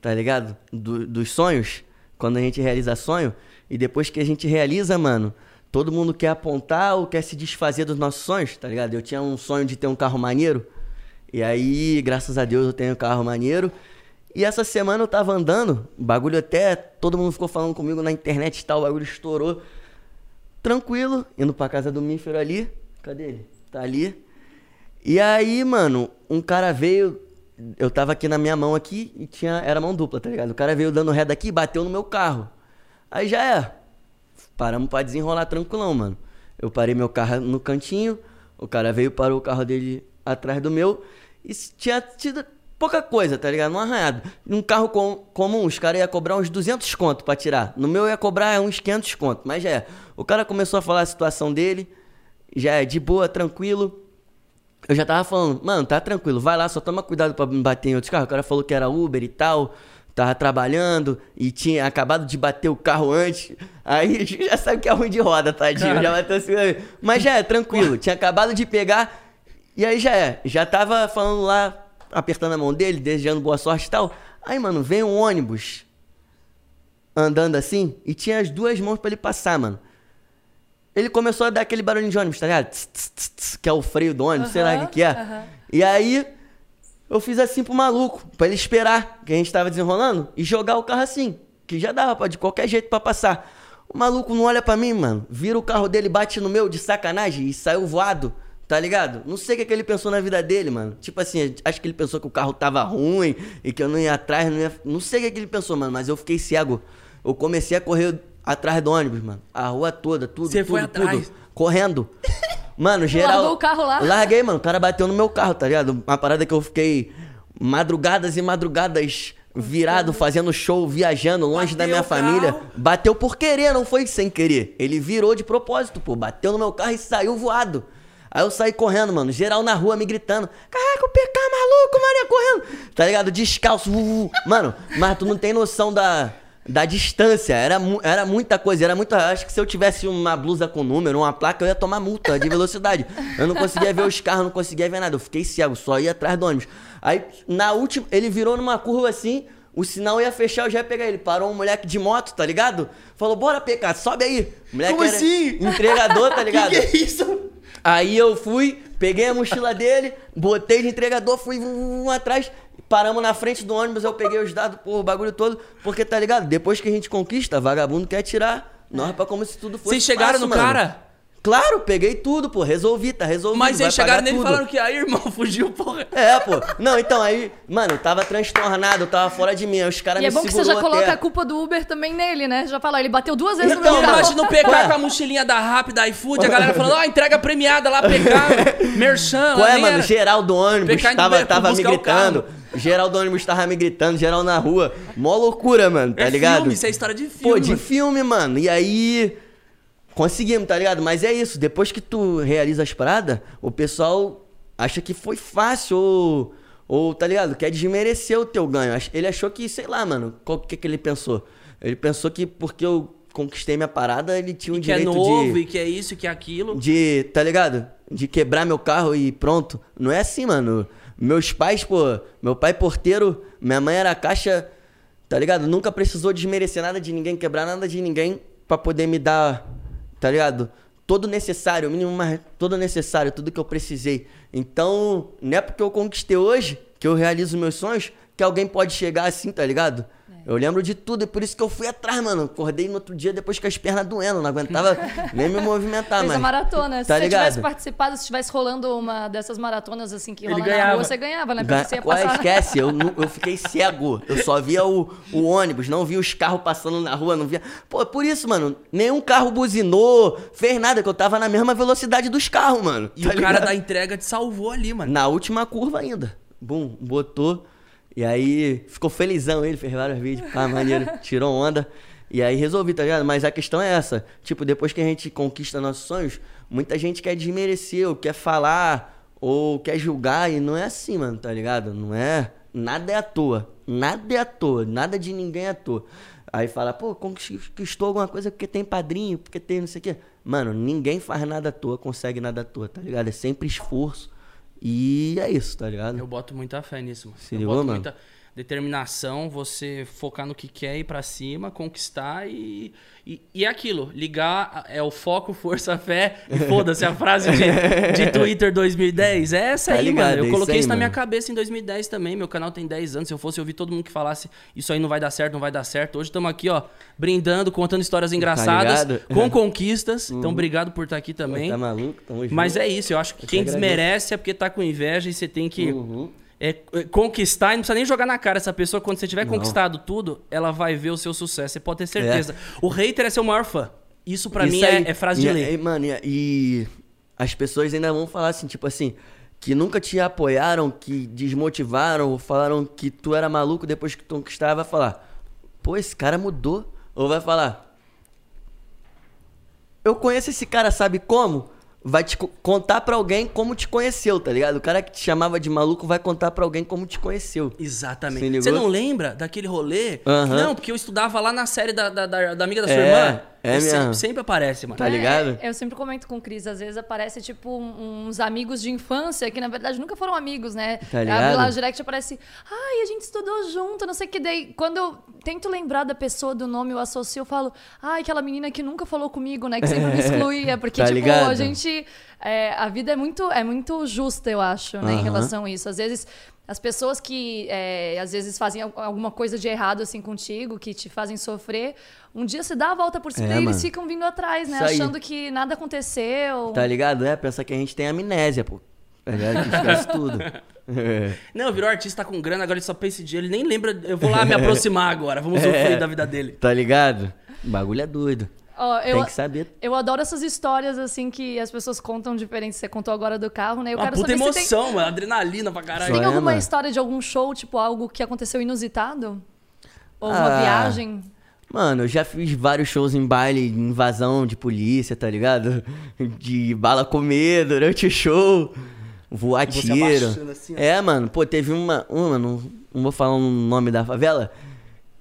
tá ligado? Do- dos sonhos, quando a gente realiza sonho, e depois que a gente realiza, mano, todo mundo quer apontar ou quer se desfazer dos nossos sonhos, tá ligado? Eu tinha um sonho de ter um carro maneiro, e aí, graças a Deus, eu tenho um carro maneiro. E essa semana eu tava andando, o bagulho até, todo mundo ficou falando comigo na internet e tal, o bagulho estourou tranquilo, indo pra casa do Mífero ali. Cadê ele? Tá ali. E aí, mano, um cara veio. Eu tava aqui na minha mão aqui e tinha. Era mão dupla, tá ligado? O cara veio dando ré daqui e bateu no meu carro. Aí já é. Paramos pra desenrolar tranquilão, mano. Eu parei meu carro no cantinho, o cara veio, parou o carro dele atrás do meu e tinha tido pouca coisa, tá ligado? Um arranhado. Num carro com- comum, os caras iam cobrar uns 200 conto pra tirar. No meu ia cobrar uns 500 conto, mas já é. O cara começou a falar a situação dele, já é de boa, tranquilo. Eu já tava falando, mano, tá tranquilo, vai lá, só toma cuidado pra me bater em outros carros. O cara falou que era Uber e tal, tava trabalhando e tinha acabado de bater o carro antes. Aí já sabe que é ruim de roda, tadinho. Cara. Já bateu assim. Mas já é, tranquilo. Tinha acabado de pegar. E aí já é. Já tava falando lá, apertando a mão dele, desejando boa sorte e tal. Aí, mano, vem um ônibus andando assim e tinha as duas mãos pra ele passar, mano. Ele começou a dar aquele barulhinho de ônibus, tá ligado? Tss, tss, tss, que é o freio do ônibus, sei lá o que, que é. E aí, eu fiz assim pro maluco, pra ele esperar que a gente tava desenrolando e jogar o carro assim, que já dava pra, de qualquer jeito pra passar. O maluco não olha pra mim, mano, vira o carro dele, bate no meu de sacanagem e saiu voado, tá ligado? Não sei o que, que ele pensou na vida dele, mano. Tipo assim, acho que ele pensou que o carro tava ruim e que eu não ia atrás, não ia. Não sei o que, que ele pensou, mano, mas eu fiquei cego. Eu comecei a correr atrás do ônibus, mano. A rua toda, tudo, Você tudo, foi atrás? tudo. Correndo. Mano, geral. Largou o carro lá? Larguei, mano. O cara bateu no meu carro, tá ligado? Uma parada que eu fiquei madrugadas e madrugadas virado, fazendo show, viajando, longe da Bateu minha o família. carro? Bateu por querer, não foi sem querer. Ele virou de propósito, pô. Bateu no meu carro e saiu voado. Aí eu saí correndo, mano. Geral na rua me gritando. Caraca, o PK maluco, Maria, correndo. Tá ligado? Descalço. Mano, mas tu não tem noção da, da distância. Era, era muita coisa. Era muito. Acho que se eu tivesse uma blusa com número, uma placa, eu ia tomar multa de velocidade. Eu não conseguia ver os carros, não conseguia ver nada. Eu fiquei cego, só ia atrás do ônibus. Aí, na última, ele virou numa curva assim. O sinal ia fechar, eu já ia pegar ele. Parou um moleque de moto, tá ligado? Falou, bora, PK, sobe aí. O moleque Como assim? entregador, tá ligado? Que que é isso? Aí eu fui, peguei a mochila dele, botei de entregador, fui vum, vum, atrás, paramos na frente do ônibus, eu peguei os dados, pô, o bagulho todo, porque tá ligado? Depois que a gente conquista, vagabundo quer tirar nós pra como se tudo fosse Vocês chegaram fácil, no mano. cara? Claro, peguei tudo, pô, resolvi, tá resolvido. Mas eles chegaram nele e falaram que aí, irmão, fugiu, porra. É, pô. Não, então aí, mano, eu tava transtornado, eu tava fora de mim, aí os caras E me é bom que você já coloca até. a culpa do Uber também nele, né? Já falou, ele bateu duas vezes no Então, meu carro. Imagina o PK Ué. com a mochilinha da Rap, da iFood, a galera falando, ó, entrega premiada lá, PK, merchan. Qual é, mano? era. Geral do ônibus PK tava, tava me gritando. Geral do ônibus tava me gritando, geral na rua. Mó loucura, mano, tá é ligado? filme, isso é história de filme. Pô, de filme, mano. E aí. Conseguimos, tá ligado? Mas é isso, depois que tu realiza as paradas, o pessoal acha que foi fácil ou. Ou, tá ligado? Quer desmerecer o teu ganho. Ele achou que, sei lá, mano, qual que que ele pensou? Ele pensou que porque eu conquistei minha parada, ele tinha o E que é direito novo, de e que é isso, que é aquilo. de, tá ligado? De quebrar meu carro e pronto. Não é assim, mano. Meus pais, pô, meu pai porteiro, minha mãe era caixa, tá ligado? Nunca precisou desmerecer nada de ninguém, quebrar nada de ninguém pra poder me dar, tá ligado? Todo necessário, o mínimo, mas todo necessário, tudo que eu precisei. Então, não é porque eu conquistei hoje que eu realizo meus sonhos que alguém pode chegar assim, tá ligado? Eu lembro de tudo, e por isso que eu fui atrás, mano. Acordei no outro dia depois com as pernas doendo, não aguentava nem me movimentar, Fez mano. a maratona. Se Tá você ligado? tivesse participado, se tivesse rolando uma dessas maratonas assim que Ele rola na ganhava. rua, você ganhava, né? Ga- Porque você ia Ué, passar. esquece, eu, eu fiquei cego. Eu só via o, o ônibus, não via os carros passando na rua, não via. Pô, por isso, mano, nenhum carro buzinou, fez nada, que eu tava na mesma velocidade dos carros, mano. E tá o cara ligado? da entrega te salvou ali, mano. Na última curva ainda. Bum, botou. E aí ficou felizão ele, fez vários vídeos, pá, maneiro, tirou onda. E aí resolvi, tá ligado? Mas a questão é essa. Tipo, depois que a gente conquista nossos sonhos, muita gente quer desmerecer, ou quer falar, ou quer julgar, e não é assim, mano, tá ligado? Não é. Nada é à toa. Nada é à toa. Nada de ninguém é à toa. Aí fala, pô, conquistou alguma coisa porque tem padrinho, porque tem não sei o quê. Mano, ninguém faz nada à toa, consegue nada à toa, tá ligado? É sempre esforço. E é isso, tá ligado? Eu boto muita fé nisso, mano. Se eu ligou, boto mano? muita determinação, você focar no que quer ir pra cima, conquistar e, e, e é aquilo. Ligar é o foco, força, fé e foda-se a frase de, de Twitter 2010. É essa Tá aí, ligado, mano. é Eu isso coloquei aí, isso na minha mano. cabeça em 2010 também. Meu canal tem 10 anos. Se eu fosse ouvir todo mundo que falasse isso aí não vai dar certo, não vai dar certo. Hoje estamos aqui, ó, brindando, contando histórias engraçadas, ligado? com conquistas. Então, obrigado por estar aqui também. Tá maluco? Tamo junto. Mas é isso, eu acho que Eu que quem desmerece é porque tá com inveja e você tem que Uhum. É, é, conquistar e não precisa nem jogar na cara essa pessoa. Quando você tiver Não. É. conquistado tudo, ela vai ver o seu sucesso. Você pode ter certeza. O hater é seu maior fã. Isso pra Isso mim aí. é, é frase de lei. e, mano, e, e as pessoas ainda vão falar assim, tipo assim, que nunca te apoiaram, que desmotivaram, ou falaram que tu era maluco depois que tu conquistava, vai falar, pô, esse cara mudou. Ou vai falar, eu conheço esse cara, sabe como? Vai te co- contar pra alguém como te conheceu, tá ligado? O cara que te chamava de maluco vai contar pra alguém como te conheceu. Exatamente. Você não lembra daquele rolê? Aham. Não, porque eu estudava lá na série da, da, da- da amiga da sua É, irmã. É Eu sempre, sempre aparece, mano. Tá ligado? É, eu sempre comento com o Cris, às vezes aparece tipo um- uns amigos de infância que na verdade nunca foram amigos, né? Tá Abre ligado? lá o direct aparece, ai, a gente estudou junto, não sei o que. Daí, quando eu tento lembrar da pessoa, do nome, eu associo, eu falo, ai, aquela menina que nunca falou comigo, né? Que sempre me excluía. Porque, Tá tipo, ligado? a gente. é, a vida é muito, é muito justa, eu acho, né? Em Aham. relação a isso. Às vezes. As pessoas que é, às vezes fazem al- alguma coisa de errado assim contigo, que te fazem sofrer, um dia você dá a volta por cima É, e eles ficam vindo atrás, né? Isso aí. Achando que nada aconteceu. Tá ligado? É, pensa que a gente tem amnésia, pô. Tá ligado? Que esquece tudo. É. Não, virou artista com grana, agora ele só pensa em dinheiro, ele nem lembra. Eu vou lá me aproximar agora, vamos sofrer da vida dele. Tá ligado? O bagulho é doido. Ó, eu, Tem que saber. eu adoro essas histórias assim que as pessoas contam diferentes. Você contou agora do carro, né? Eu Uma quero puta saber tem, emoção, mano. Adrenalina pra caralho. tem é, alguma mano. história de algum show, tipo algo que aconteceu inusitado? Ou uma Ah. viagem? Mano, eu já fiz vários shows em baile, invasão de polícia, tá ligado? De bala comer durante o show, voar você tiro. assim, ó. é, mano, pô, teve uma, uma não, não vou falar o nome da favela.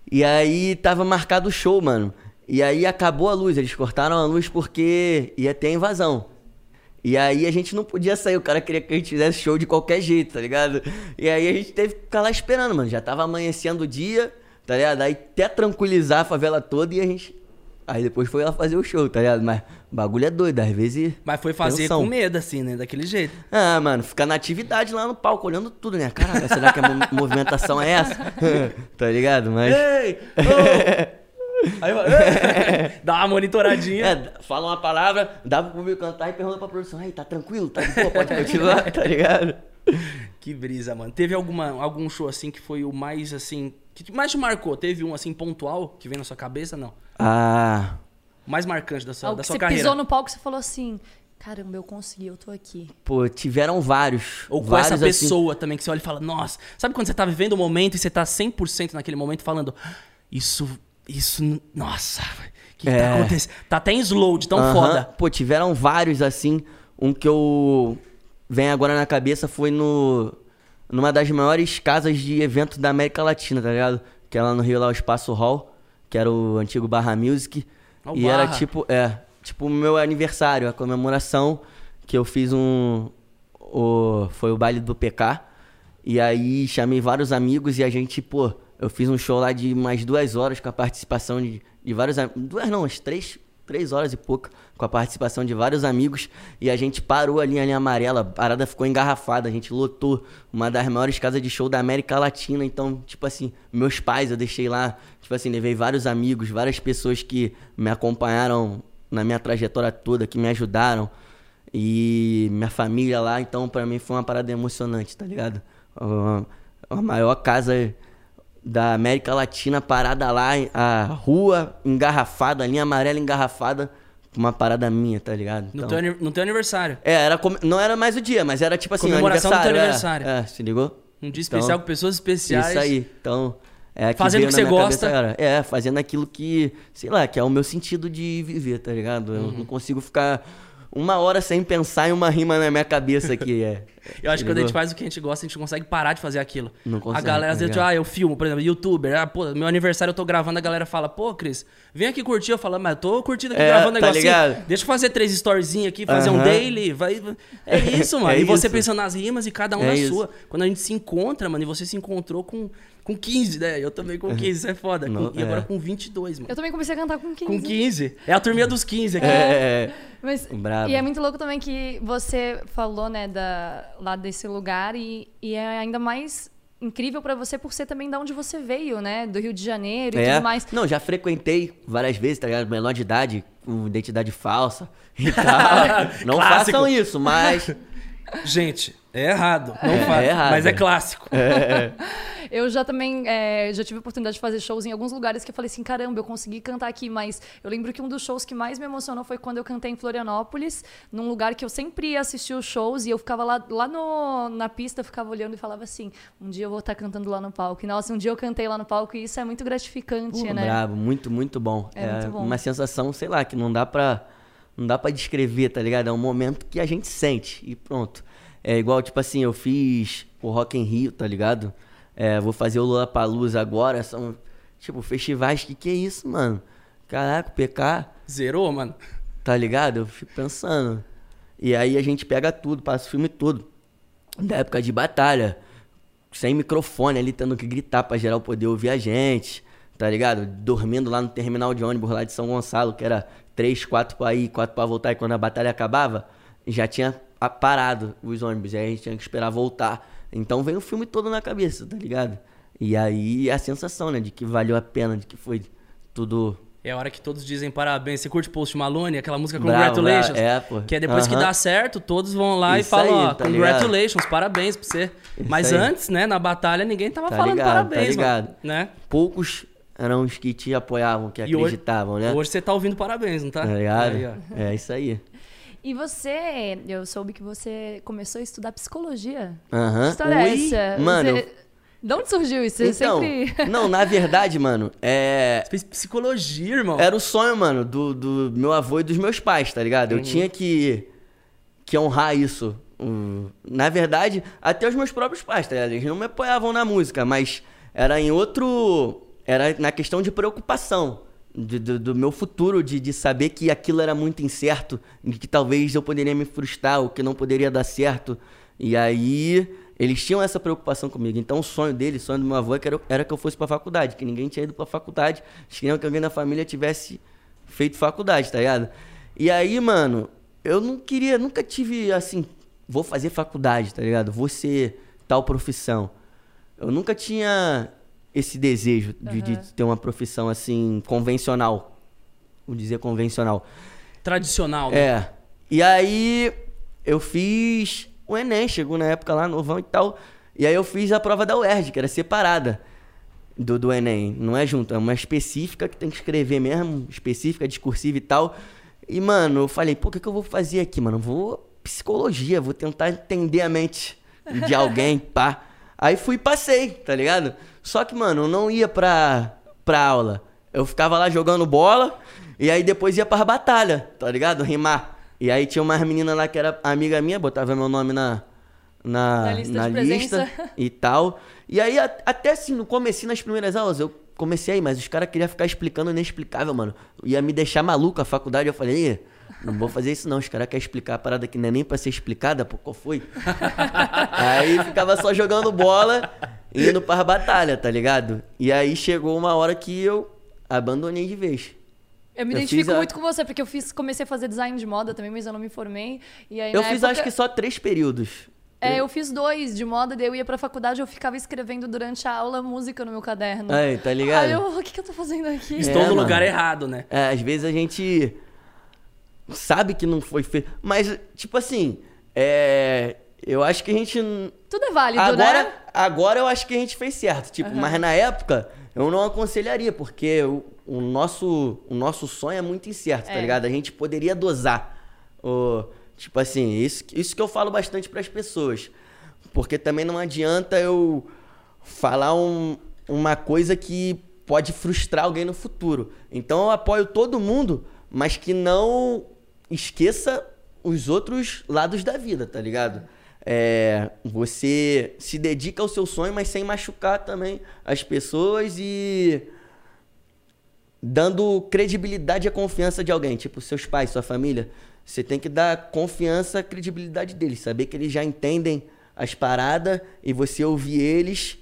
E aí tava marcado o show, mano. E aí acabou a luz, eles cortaram a luz porque ia ter invasão. E aí a gente não podia sair, o cara queria que a gente fizesse show de qualquer jeito, tá ligado? E aí a gente teve que ficar lá esperando, mano. Já tava amanhecendo o dia, tá ligado? Aí até tranquilizar a favela toda e a gente. Aí depois foi lá fazer o show, tá ligado? Mas o bagulho é doido, às vezes. Mas foi fazer tensão. com medo, assim, né? Daquele jeito. Ah, mano, ficar na atividade lá no palco, olhando tudo, né? Caraca, será que a mo- movimentação é essa? tá ligado? Mas. Ei! ô! Aí "Ei!" dá uma monitoradinha. É, fala uma palavra, dá pro público cantar e pergunta pra produção, aí, tá tranquilo? Tá de boa? Pode continuar, tá ligado? Que brisa, mano. Teve alguma, algum show assim que foi o mais assim. Que mais te marcou? Teve um assim pontual que vem na sua cabeça? Não. Ah. Mais marcante da sua, Algo da que sua você carreira. pisou no palco e você falou assim: caramba, eu consegui, eu tô aqui. Pô, tiveram vários. Ou com vários, essa assim. pessoa também que você olha e fala, nossa, sabe quando você tá vivendo o momento e você tá 100% naquele momento falando, isso, isso, nossa, o que, que É. tá acontecendo? Tá até em slow de tão Aham. foda. Pô, tiveram vários assim. Um que eu vem agora na cabeça foi no numa das maiores casas de evento da América Latina, tá ligado? Que é lá no Rio, lá o Espaço Hall, que era o antigo Barra Music. Ah, o e era Barra. tipo, é, tipo o meu aniversário, a comemoração que eu fiz um o foi o baile do PK. E aí chamei vários amigos e a gente, pô, eu fiz um show lá de mais duas horas com a participação de, de vários am- Duas não, umas três, três horas e pouco, com a participação de vários amigos. E a gente parou ali a linha amarela, a parada ficou engarrafada, a gente lotou uma das maiores casas de show da América Latina. Então, tipo assim, meus pais eu deixei lá, tipo assim, levei vários amigos, várias pessoas que me acompanharam na minha trajetória toda, que me ajudaram. E minha família lá, então pra mim foi uma parada emocionante, tá ligado? A maior casa da América Latina parada lá, a rua engarrafada, a linha amarela engarrafada, uma parada minha, tá ligado? No, Então- teu, ani- no teu aniversário. é, era não era mais o dia, mas era tipo assim, Comemoração do teu aniversário. aniversário. É, é, se ligou? Um dia Então, especial com pessoas especiais. Isso aí. Então, é que Fazendo o que você gosta. cabeça. É, fazendo aquilo que, sei lá, que é o meu sentido de viver, tá ligado? Eu Uhum. não consigo ficar uma hora sem pensar em uma rima na minha cabeça aqui, é. Eu acho que quando a gente faz o que a gente gosta, a gente consegue parar de fazer aquilo. Não a consegue, galera, às tá vezes, ligado? ah, eu filmo, por exemplo, youtuber. Ah, pô, meu aniversário eu tô gravando, a galera fala, pô, Cris, vem aqui curtir. Eu falo, mas eu tô curtindo aqui, É, gravando um tá negocinho. ligado? Deixa eu fazer três storyzinhos aqui, fazer um daily. Vai... É isso, mano. É e você isso. pensando nas rimas e cada um É na isso. sua. Quando a gente se encontra, mano, e você se encontrou com, com 15, né? Eu também com 15, isso é foda. Não, Com- E agora é. com 22, mano. Eu também comecei a cantar com 15. Com 15. É a turminha dos 15 aqui. É, Mas, Brabo. e é muito louco também que você falou, né, da, lá desse lugar e, e é ainda mais incrível pra você por ser também da onde você veio, né, do Rio de Janeiro e é. tudo mais. Não, já frequentei várias vezes, tá ligado? Menor de idade, com identidade falsa e tal. não Clássico. façam isso, mas. Gente, é errado. Não É, faz. é errado. Mas é clássico. Eu já também é, já tive a oportunidade de fazer shows em alguns lugares que eu falei assim, caramba, eu consegui cantar aqui, mas eu lembro que um dos shows que mais me emocionou foi quando eu cantei em Florianópolis, num lugar que eu sempre ia assistir os shows e eu ficava lá, lá no, na pista, ficava olhando e falava assim, um dia eu vou estar cantando lá no palco. E, nossa, um dia eu cantei lá no palco e isso é muito gratificante, Pô, né? Brabo, muito, muito bom. É muito bom. uma sensação, sei lá, que não dá pra, Não dá pra descrever, tá ligado? É um momento que a gente sente e pronto. É igual, tipo assim, eu fiz o Rock em Rio, tá ligado? É, vou fazer o Lollapalooza agora, são, tipo, festivais que que é isso, mano? Caraca, o PK, Zerou, mano? tá ligado? Eu fico pensando. E aí a gente pega tudo, passa o filme todo. Da época de batalha. Sem microfone ali, tendo que gritar pra geral poder ouvir a gente. Tá ligado? Dormindo lá no terminal de ônibus lá de São Gonçalo, que era três, quatro pra ir, quatro pra voltar. E quando a batalha acabava, já tinha parado os ônibus. E aí a gente tinha que esperar voltar. Então vem o filme todo na cabeça, tá ligado? E aí a sensação, né? De que valeu a pena, de que foi tudo É a hora que todos dizem parabéns. Você curte Post Malone, aquela música Bravo, Congratulations? bravo. É, pô. Que é depois que Aham. dá certo, todos vão lá Isso e falam, aí, ó, tá congratulations, parabéns pra você. Isso Mas aí. antes, né, na batalha, ninguém tava Tá falando ligado, tá parabéns, ligado. mano. Né? poucos eram os que te apoiavam, que E hoje- acreditavam, né? Hoje você tá ouvindo parabéns, não tá? Tá ligado? Aí, é isso aí. E você, eu soube que você começou a estudar psicologia. Aham. Que história é Ui, essa? Mano, Você... De onde surgiu isso? Você então, sempre... não, na verdade, mano, é... Você fez psicologia, irmão. Era o sonho, mano, do, do meu avô e dos meus pais, tá ligado? Uhum. Eu tinha que, que honrar isso. Na verdade, até os meus próprios pais, tá ligado? Eles não me apoiavam na música, mas era em outro. Era na questão de preocupação. De- do, do meu futuro, de, de saber que aquilo era muito incerto, que talvez eu poderia me frustrar, ou que não poderia dar certo. E aí, eles tinham essa preocupação comigo. Então, o sonho deles, o sonho do meu avô, era, era que eu fosse pra faculdade, que ninguém tinha ido pra faculdade. Eles queriam que alguém da família tivesse feito faculdade, tá ligado? E aí, mano, eu não queria, nunca tive assim, vou fazer faculdade, tá ligado? Vou ser tal profissão. Eu nunca tinha esse desejo de, de Aham. ter uma profissão assim, convencional. Vou dizer convencional. Tradicional, né? É. E aí eu fiz o Enem, chegou na época lá, novão e tal. E aí eu fiz a prova da UERJ, que era separada do, do Enem. Não é junto, é uma específica que tem que escrever mesmo, específica, discursiva e tal. E, mano, eu falei, pô, o que, que eu vou fazer aqui, mano? Eu Vou psicologia, vou tentar entender a mente de alguém, pá. Aí fui e passei, tá ligado? Só que, mano, eu não ia pra, pra aula. Eu ficava lá jogando bola e aí depois ia pra batalha, tá ligado? Rimar. E aí tinha umas meninas lá que era amiga minha, botava meu nome na, na, Na lista na lista e tal. E aí, a- até assim, no começo, nas primeiras aulas, eu comecei aí, mas os caras queriam ficar explicando o inexplicável, mano. Ia me deixar maluco a faculdade. Eu falei, "Ih, não vou fazer isso não. Os caras querem explicar a parada que não é nem pra ser explicada, pô, qual foi? aí ficava só jogando bola e indo pra batalha, tá ligado? E aí chegou uma hora que eu abandonei de vez. Eu me Eu identifico a- muito com você, porque eu fiz, comecei a fazer design de moda também, mas eu não me formei. E aí, Eu fiz época- acho que só três períodos. É, eu fiz dois de moda, daí eu ia pra faculdade eu ficava escrevendo durante a aula música no meu caderno. Aí, tá ligado? Aí eu, o que, que eu tô fazendo aqui? Estou É, no mano. lugar errado, né? É, às vezes a gente sabe que não foi feito. Mas, tipo assim, é, eu acho que a gente. Tudo é válido, Agora, né? agora eu acho que a gente fez certo. Tipo, mas na época eu não aconselharia, porque o, o nosso, o nosso sonho é muito incerto, tá É. ligado? A gente poderia dosar. O, tipo assim, isso, isso que eu falo bastante pras pessoas. Porque também não adianta eu falar um- uma coisa que pode frustrar alguém no futuro. Então eu apoio todo mundo, mas que não esqueça os outros lados da vida, tá ligado? É, você se dedica ao seu sonho, mas sem machucar também as pessoas e dando credibilidade à confiança de alguém, tipo seus pais, sua família. Você tem que dar confiança, credibilidade deles, saber que eles já entendem as paradas e você ouvir eles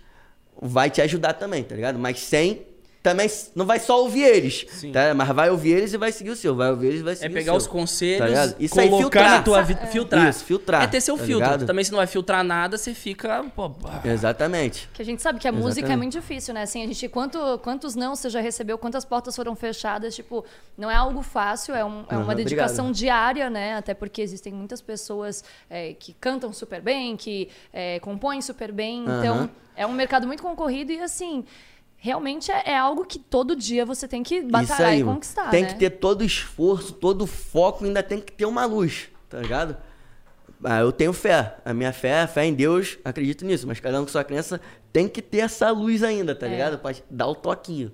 vai te ajudar também, tá ligado? Mas sem também não vai só ouvir eles, Sim. tá? Mas vai ouvir eles e vai seguir o seu, vai ouvir eles e vai É seguir pegar o os seu. conselhos, Tá? Isso aí, colocar filtrar. na tua vida, filtrar. Isso, filtrar, É ter seu tá filtro. ligado? Também se não vai filtrar nada, você fica, pô, Exatamente. Que a gente sabe que a música é Exatamente. muito difícil, né? Assim, a gente, quanto, quantos não você já recebeu, quantas portas foram fechadas, tipo, não é algo fácil, é, um- é uma dedicação obrigado. diária, né? Até porque existem muitas pessoas é, que cantam super bem, que é, compõem super bem, então Aham. é um mercado muito concorrido e assim. Realmente é, é algo que todo dia você tem que batalhar aí, e conquistar. Tem né? que ter todo o esforço, todo o foco, ainda tem que ter uma luz, tá ligado? Ah, eu tenho fé. A minha fé é fé em Deus, acredito nisso, mas cada um com sua crença tem que ter essa luz ainda, tá É. ligado? Pra dar o toquinho.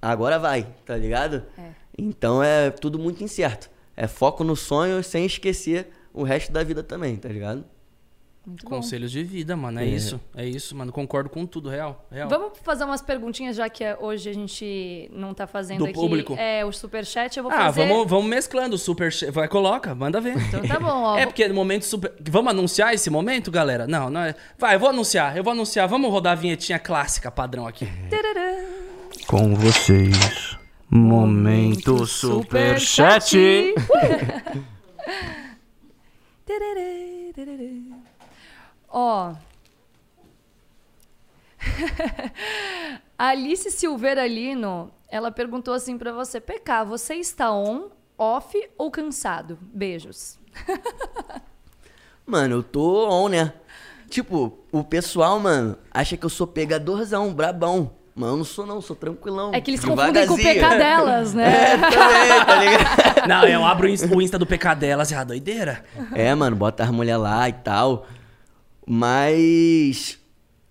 Agora vai, tá ligado? É. Então é tudo muito incerto. é foco no sonho sem esquecer o resto da vida também, tá ligado? Muito bom. Conselhos de vida, mano. É, É. isso. É isso, mano. Concordo com tudo, real. real. Vamos fazer umas perguntinhas, já que é- hoje a gente não tá fazendo Do aqui. público. É, o superchat eu vou Ah, fazer. vamos, vamos mesclando o super. Vai, coloca, manda ver. Então tá bom, ó. É porque no momento super. Vamos anunciar esse momento, galera? Não, não é. Vai, eu vou anunciar, eu vou anunciar. Vamos rodar a vinhetinha clássica, padrão aqui. Com vocês. Momento Superchat. Tarará. Ó. Alice Silveira Lino, ela perguntou assim pra você: PK, você está on, off ou cansado? Beijos. Mano, eu tô on, né? Tipo, o pessoal, mano, acha que eu sou pegadorzão, brabão. Mas eu não sou, não, sou tranquilão. É que eles confundem com o. PK delas, né? É, também, tá ligado? Não, eu abro o ins- o Insta do PK delas, é a doideira. É, mano, bota as mulher lá e tal. Mas.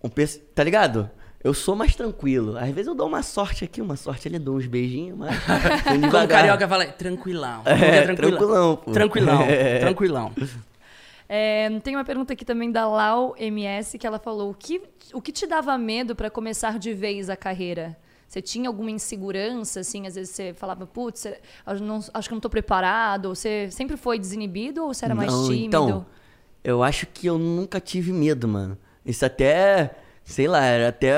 Um Tá ligado? Eu sou mais tranquilo. Às vezes eu dou uma sorte aqui, uma sorte ali, dou uns beijinhos, mas. Como o carioca fala, tranquilão. É, Tranquilão. tranquilão, pô. Tranquilão, É. tranquilão. É, tem uma pergunta aqui também da Lau MS que ela falou: o que, o que te dava medo pra começar de vez a carreira? Você tinha alguma insegurança, assim? Às vezes você falava, putz, acho que não tô preparado. Ou Você sempre foi desinibido ou você era mais Não, tímido? Então, eu acho que eu nunca tive medo, mano. Isso até, sei lá, era até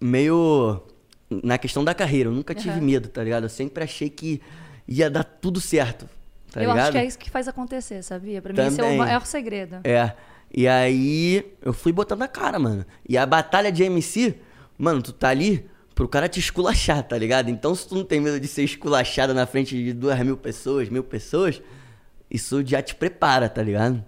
meio na questão da carreira. Eu nunca tive Aham. medo, tá ligado? Eu sempre achei que ia dar tudo certo. Tá eu ligado? acho que é isso que faz acontecer, sabia? Pra mim, esse é o Também. maior segredo. É. E aí eu fui botando a cara, mano. E a batalha de MC, mano, tu tá ali pro cara te esculachar, tá ligado? Então se tu não tem medo de ser esculachado na frente de duas mil pessoas, mil pessoas, isso já te prepara, tá ligado?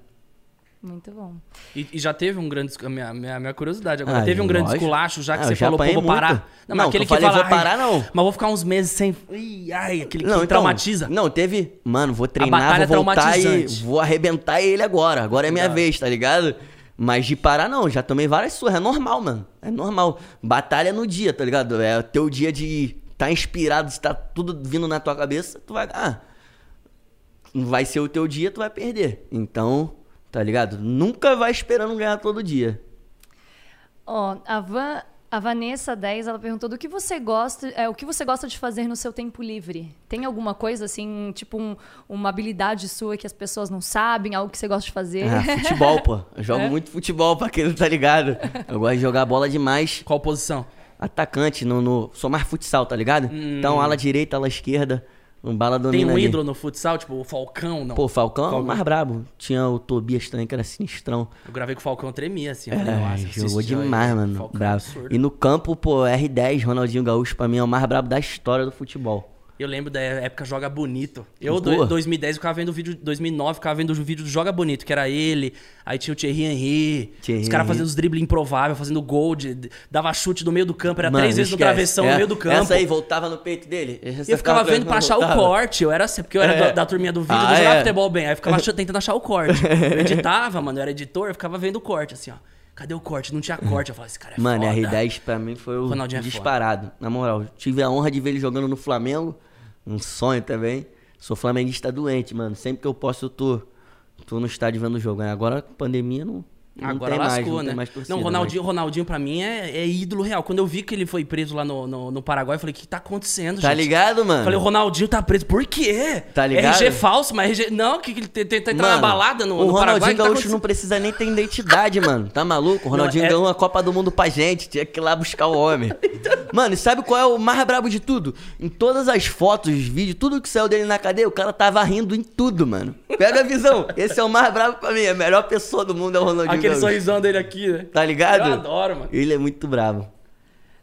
Muito bom. E, e já teve um grande. A minha, minha, minha curiosidade agora. Ah, teve um grande esculacho já que Ah, você já falou, pô, vou parar. muito. Não, Não, mas aquele que eu que, falei, fala. vou parar, "Ai, não." Mas vou ficar uns meses sem. Ih, ai, aquele que Não, então, traumatiza. Não, teve. Mano, vou treinar, vou voltar e vou arrebentar ele agora. Agora é minha Legal. vez, tá ligado? Mas de parar, não. Já tomei várias surras. É normal, mano. É normal. Batalha no dia, tá ligado? É o teu dia de tá inspirado, de tá tudo vindo na tua cabeça. Tu vai. Ah. Não vai ser o teu dia, tu vai perder. Então, tá ligado? Nunca vai esperando ganhar todo dia. Ó, a, Van, a Vanessa 10, ela perguntou do que você gosta, é, o que você gosta de fazer no seu tempo livre? Tem alguma coisa assim, tipo um- uma habilidade sua que as pessoas não sabem, algo que você gosta de fazer? Ah, futebol, pô. Eu jogo É? muito futebol, pra quem não tá ligado. Eu gosto de jogar bola demais. Qual posição? atacante no, no- Sou mais futsal, tá ligado? Então, ala direita, ala esquerda, um bala domina Tem um ali. ídolo no futsal, tipo o Falcão, não? Pô, Falcão é Qual- o mais brabo. Tinha o Tobias também, que era sinistrão. Eu gravei com o Falcão, tremia assim. É, nossa, jogou demais, olha, mano. Falcão é brabo. absurdo. E no campo, pô, R10, Ronaldinho Gaúcho, pra mim, é o mais brabo da história do futebol. Eu lembro da época Joga Bonito. Eu, do, 2010, eu ficava vendo o vídeo. 2009, ficava vendo o vídeo do Joga Bonito, que era ele. Aí tinha o Thierry Henry. Thierry os caras fazendo os dribles improváveis, fazendo gol. de- dava chute no meio do campo. Era Mano, três vezes no travessão, É, no meio do campo. Essa aí voltava no peito dele. E eu ficava vendo pra achar o voltava. corte. Eu era assim, porque eu era É. da, da turminha do vídeo, eu Ah, não jogava é. futebol bem. Aí eu ficava tentando achar o corte. Eu editava, mano, eu era editor, eu ficava vendo o corte, assim, ó. Cadê o corte? Não tinha corte. Eu falava, esse cara é Mano, foda. R10 pra mim foi o Ronaldinho é disparado. Na moral, tive a honra de ver ele jogando no Flamengo. Um sonho também. Sou flamenguista doente, mano. Sempre que eu posso, eu tô, tô no estádio vendo o jogo. Agora, pandemia, não, não Agora tem mais, lascou, não né? mais torcida. não, Ronaldinho, Ronaldinho pra mim é, é ídolo real. Quando eu vi que ele foi preso lá no, no, no Paraguai, eu falei, o que tá acontecendo, mas- Tá gente? ligado, mano? Falei, o Ronaldinho tá preso. Por quê? Tá ligado? RG falso, mas RG... Não, que que ele tem- tá na balada no, o no Paraguai. Ronaldinho que tá Gaúcho acontecendo? não precisa nem ter identidade, mano. Tá maluco? O Ronaldinho Não, é- ganhou uma Copa do Mundo pra gente. Tinha que ir lá buscar o homem. mano, e sabe qual é o mais brabo de tudo? Em todas as fotos, vídeos, tudo que saiu dele na cadeia, o cara tava rindo em tudo, mano. Pega a visão. Esse é o mais brabo pra mim. A melhor pessoa do mundo é o Ronaldinho Aquele sorrisão dele aqui, né? Tá ligado? Eu adoro, mano. Ele é muito bravo.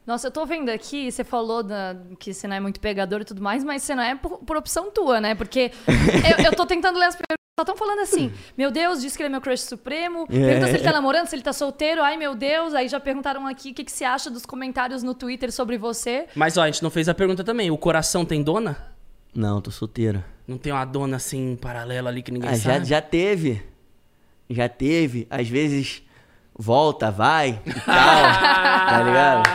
Nossa, eu tô vendo aqui, você falou da- que você não é muito pegador e tudo mais, mas você não é por, por opção tua, né? Porque eu, eu tô tentando ler as perguntas, só estão falando assim, meu Deus, diz que ele é meu crush supremo, pergunta se ele tá namorando, se ele tá solteiro, ai meu Deus, aí já perguntaram aqui o que, que você acha dos comentários no Twitter sobre você. Mas, ó, a gente não fez a pergunta também. O coração tem dona? Não, tô solteiro. Não tem uma dona, assim, paralela ali que ninguém Ah, já, sabe? já teve. Já teve. Às vezes volta, vai e tal. tá ligado?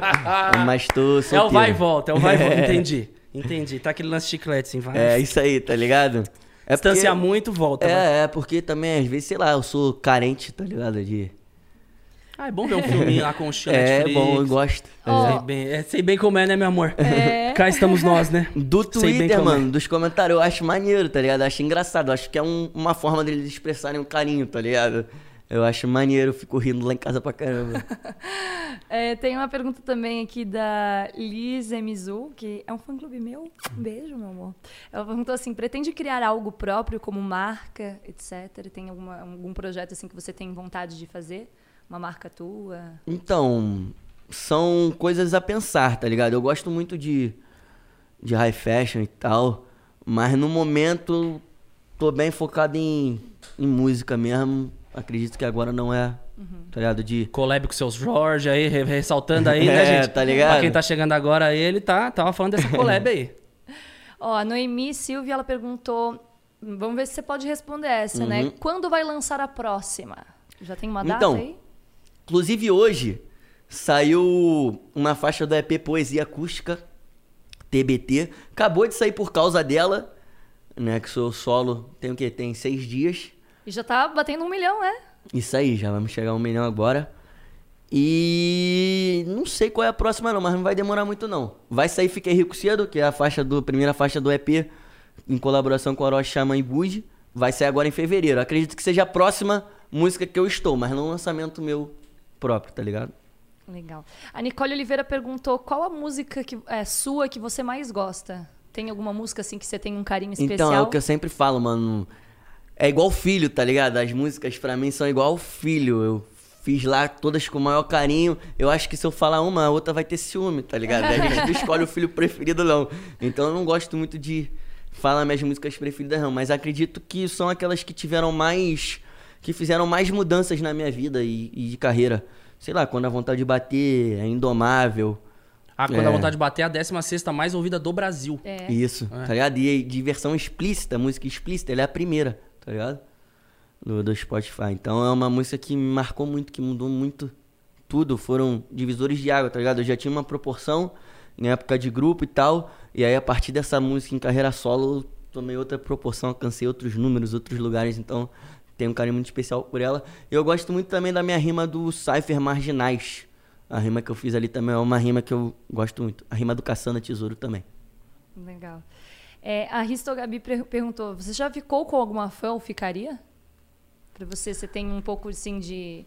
Mas tô É o vai e volta, é o vai e volta. Entendi. Entendi. Tá aquele lance de chiclete, assim, vai. É isso aí, tá ligado? É Distanciar porque- muito, volta. vai. É, é, porque também, às vezes, sei lá, eu sou carente, tá ligado? De... Ah, é bom ver um filminho lá com o É, Netflix. bom, eu gosto. Ó. Sei bem, é, sei bem como é, né, meu amor? É. Cá estamos nós, né? Do Twitter, é. mano, dos comentários, eu acho maneiro, tá ligado? Eu acho engraçado. Eu acho que é um- uma forma deles expressarem um carinho, tá ligado? Eu acho maneiro, eu fico rindo lá em casa pra caramba. É, tem uma pergunta também aqui da Liz Emizu, que é um fã-clube meu. Um beijo, meu amor. Ela perguntou assim, pretende criar algo próprio como marca, etc? Tem alguma, algum projeto assim que você tem vontade de fazer? Uma marca tua? Então, são coisas a pensar, tá ligado? Eu gosto muito de, de high fashion e tal, mas no momento tô bem focado em, em música mesmo. Acredito que agora não é, tá ligado? De Collab com seus Jorge aí, re- ressaltando aí, né, É, gente? tá ligado? Pra quem tá chegando agora, ele tá, tava falando dessa collab aí. Ó, a Noemi Silvia, ela perguntou, vamos ver se você pode responder essa, né? Uhum. Quando vai lançar a próxima? Já tem uma data Então, aí? Inclusive hoje saiu uma faixa do EP Poesia Acústica, TBT. Acabou de sair por causa dela, né? Que sou solo, tem o quê? Tem seis dias. E já tá batendo um milhão, né? Isso aí, já vamos chegar a um milhão agora. E não sei qual é a próxima não, mas não vai demorar muito não. Vai sair Fiquei Rico Cedo, que é a faixa do primeira faixa do EP, em colaboração com Orochi Chama e Bud. Vai sair agora em fevereiro. Acredito que seja a próxima música que eu estou, mas não um lançamento meu próprio, tá ligado? Legal. A Nicole Oliveira perguntou qual a música que é sua que você mais gosta? Tem alguma música assim que você tem um carinho especial? Então, é o que eu sempre falo, mano. É igual filho, tá ligado? As músicas pra mim são igual filho. Eu fiz lá todas com o maior carinho. Eu acho que se eu falar uma, a outra vai ter ciúme, tá ligado? A gente não escolhe o filho preferido, não. Então eu não gosto muito de falar minhas músicas preferidas, não. Mas acredito que são aquelas que tiveram mais. Que fizeram mais mudanças na minha vida e, e de carreira. Sei lá, quando a vontade de bater é indomável. Ah, quando É. a vontade de bater, a 16 mais ouvida do Brasil. É. Isso, É. tá ligado? E de versão explícita, música explícita, ele é a primeira, tá ligado? Do, do Spotify. Então é uma música que me marcou muito, que mudou muito tudo. Foram divisores de água, tá ligado? Eu já tinha uma proporção em época de grupo e tal. E aí, a partir dessa música em carreira solo, eu tomei outra proporção, alcancei outros números, outros lugares. Então, tenho um carinho muito especial por ela. E eu gosto muito também da minha rima do Cypher Marginais. A rima que eu fiz ali também é uma rima que eu gosto muito. A rima do Caçanda Tesouro também. Legal. É, a Risto Gabi per- perguntou: você já ficou com alguma fã ou ficaria? Pra você, você tem um pouco assim de,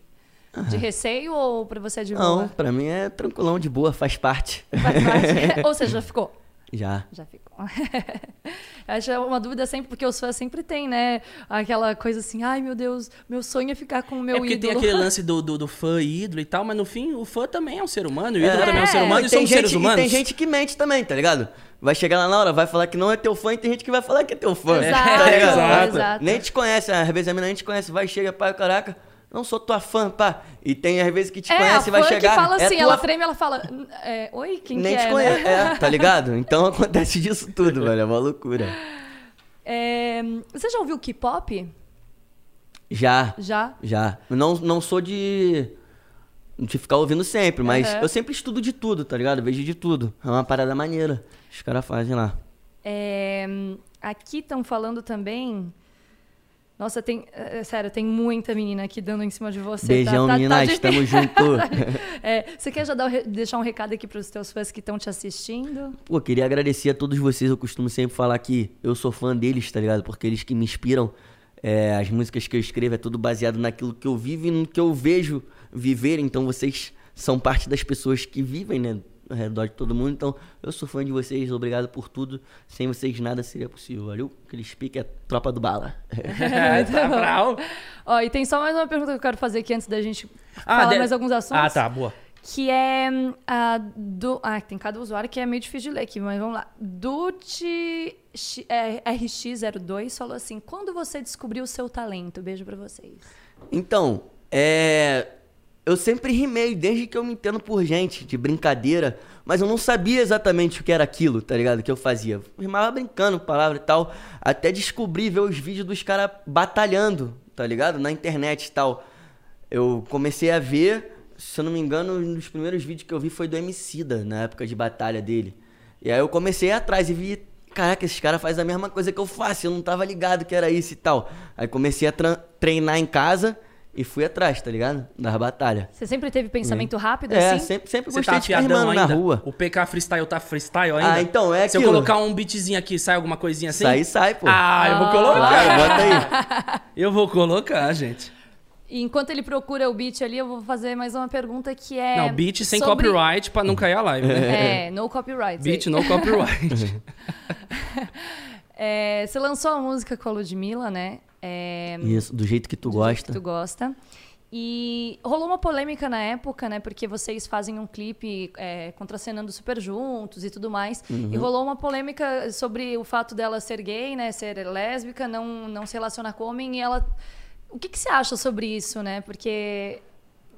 de receio ou pra você é de Não, boa? pra mim é tranquilão, de boa, faz parte. Faz parte. ou você já ficou? Já. Já ficou. Acho uma dúvida sempre, porque os fãs sempre têm, né? Aquela coisa assim, ai meu Deus, meu sonho é ficar com o meu é porque ídolo. tem aquele lance do, do, do fã ídolo e tal, mas no fim, o fã também é um ser humano, o ídolo É. também é um ser humano E e tem somos gente, seres humanos. E tem gente que mente também, tá ligado? Vai chegar lá na hora, vai falar que não é teu fã e tem gente que vai falar que é teu fã. Exato, tá ligado? exato. exato. Nem te conhece, às vezes a mina nem te conhece, vai, chega, pai, caraca, não sou tua fã, pá. E tem às vezes que te é, conhece e vai chegar. que fala é assim, tua ela treme, ela fala, é, oi, quem Nem que te é, conhece, né? é, tá ligado? Então acontece disso tudo, velho, é uma loucura. É, você já ouviu K-pop? Já, Já? Já. Não, não sou de. de ficar ouvindo sempre, mas Aham. eu sempre estudo de tudo, tá ligado? Vejo de tudo. É uma parada maneira. Os caras fazem lá. É, aqui estão falando também. Nossa, tem. é, sério, tem muita menina aqui dando em cima de você. Beijão, tá, tá, meninas. difícil. Tamo junto. É, você quer já dar deixar um recado aqui para os teus fãs que estão te assistindo? Pô, queria agradecer a todos vocês. Eu costumo sempre falar que eu sou fã deles, tá ligado? Porque eles que me inspiram. É, as músicas que eu escrevo é tudo baseado naquilo que eu vivo e no que eu vejo viver. Então vocês são parte das pessoas que vivem, né? Ao redor de todo mundo. Então eu sou fã de vocês. Obrigado por tudo. Sem vocês nada seria possível. Valeu? Aquele speak é tropa do bala. tá bravo. Ó, e tem só mais uma pergunta que eu quero fazer aqui antes da gente Ah, falar de- mais alguns assuntos. Ah, tá, boa. Que é a do. Ah, tem cada usuário que é meio difícil de ler aqui, mas vamos lá. Duti é, RX02 falou assim: quando você descobriu o seu talento? Beijo pra vocês. Então, é. Eu sempre rimei, desde que eu me entendo por gente, de brincadeira, mas eu não sabia exatamente o que era aquilo, tá ligado? Que eu fazia. Rimava brincando, palavra e tal, até descobrir ver os vídeos dos caras batalhando, tá ligado? Na internet e tal. Eu comecei a ver, se eu não me engano, um dos primeiros vídeos que eu vi foi do Emicida, na época de batalha dele. E aí eu comecei atrás e vi, caraca, esses caras fazem a mesma coisa que eu faço, eu não tava ligado que era isso e tal. Aí comecei a treinar em casa e fui atrás, tá ligado? Das batalhas. Você sempre teve pensamento rápido É, assim? sempre, sempre Você gostei tá de ficar rimando na ainda? rua. O PK Freestyle tá freestyle ainda? Ah, então, é Se eu aquilo. colocar um beatzinho aqui, sai alguma coisinha assim? Sai, sai, pô. Ah, eu vou colocar. Claro, bota aí. Eu vou colocar, gente. E enquanto ele procura o beat ali, eu vou fazer mais uma pergunta que é. Não, beat sem sobre- copyright pra não cair a live, né? É, no copyright. Beat no copyright. É, você lançou a música com a Ludmilla, né? É, Isso, do jeito que tu do jeito gosta. que tu gosta. E rolou uma polêmica na época, né? Porque vocês fazem um clipe é, contracenando super juntos e tudo mais. Uhum. E rolou uma polêmica sobre o fato dela ser gay, né? Ser lésbica, não, não se relacionar com homem. E ela... O que, que você acha sobre isso, né? Porque...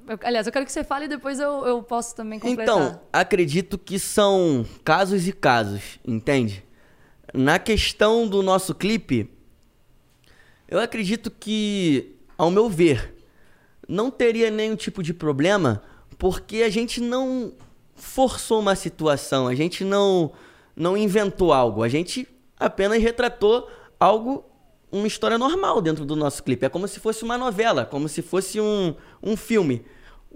eu- aliás, eu quero que você fale e depois eu, eu posso também completar. Então, acredito que são casos e casos, entende? Na questão do nosso clipe, eu acredito que, ao meu ver, não teria nenhum tipo de problema, porque a gente não forçou uma situação, a gente não, não inventou algo, a gente apenas retratou algo, uma história normal dentro do nosso clipe. É como se fosse uma novela, como se fosse um, um filme.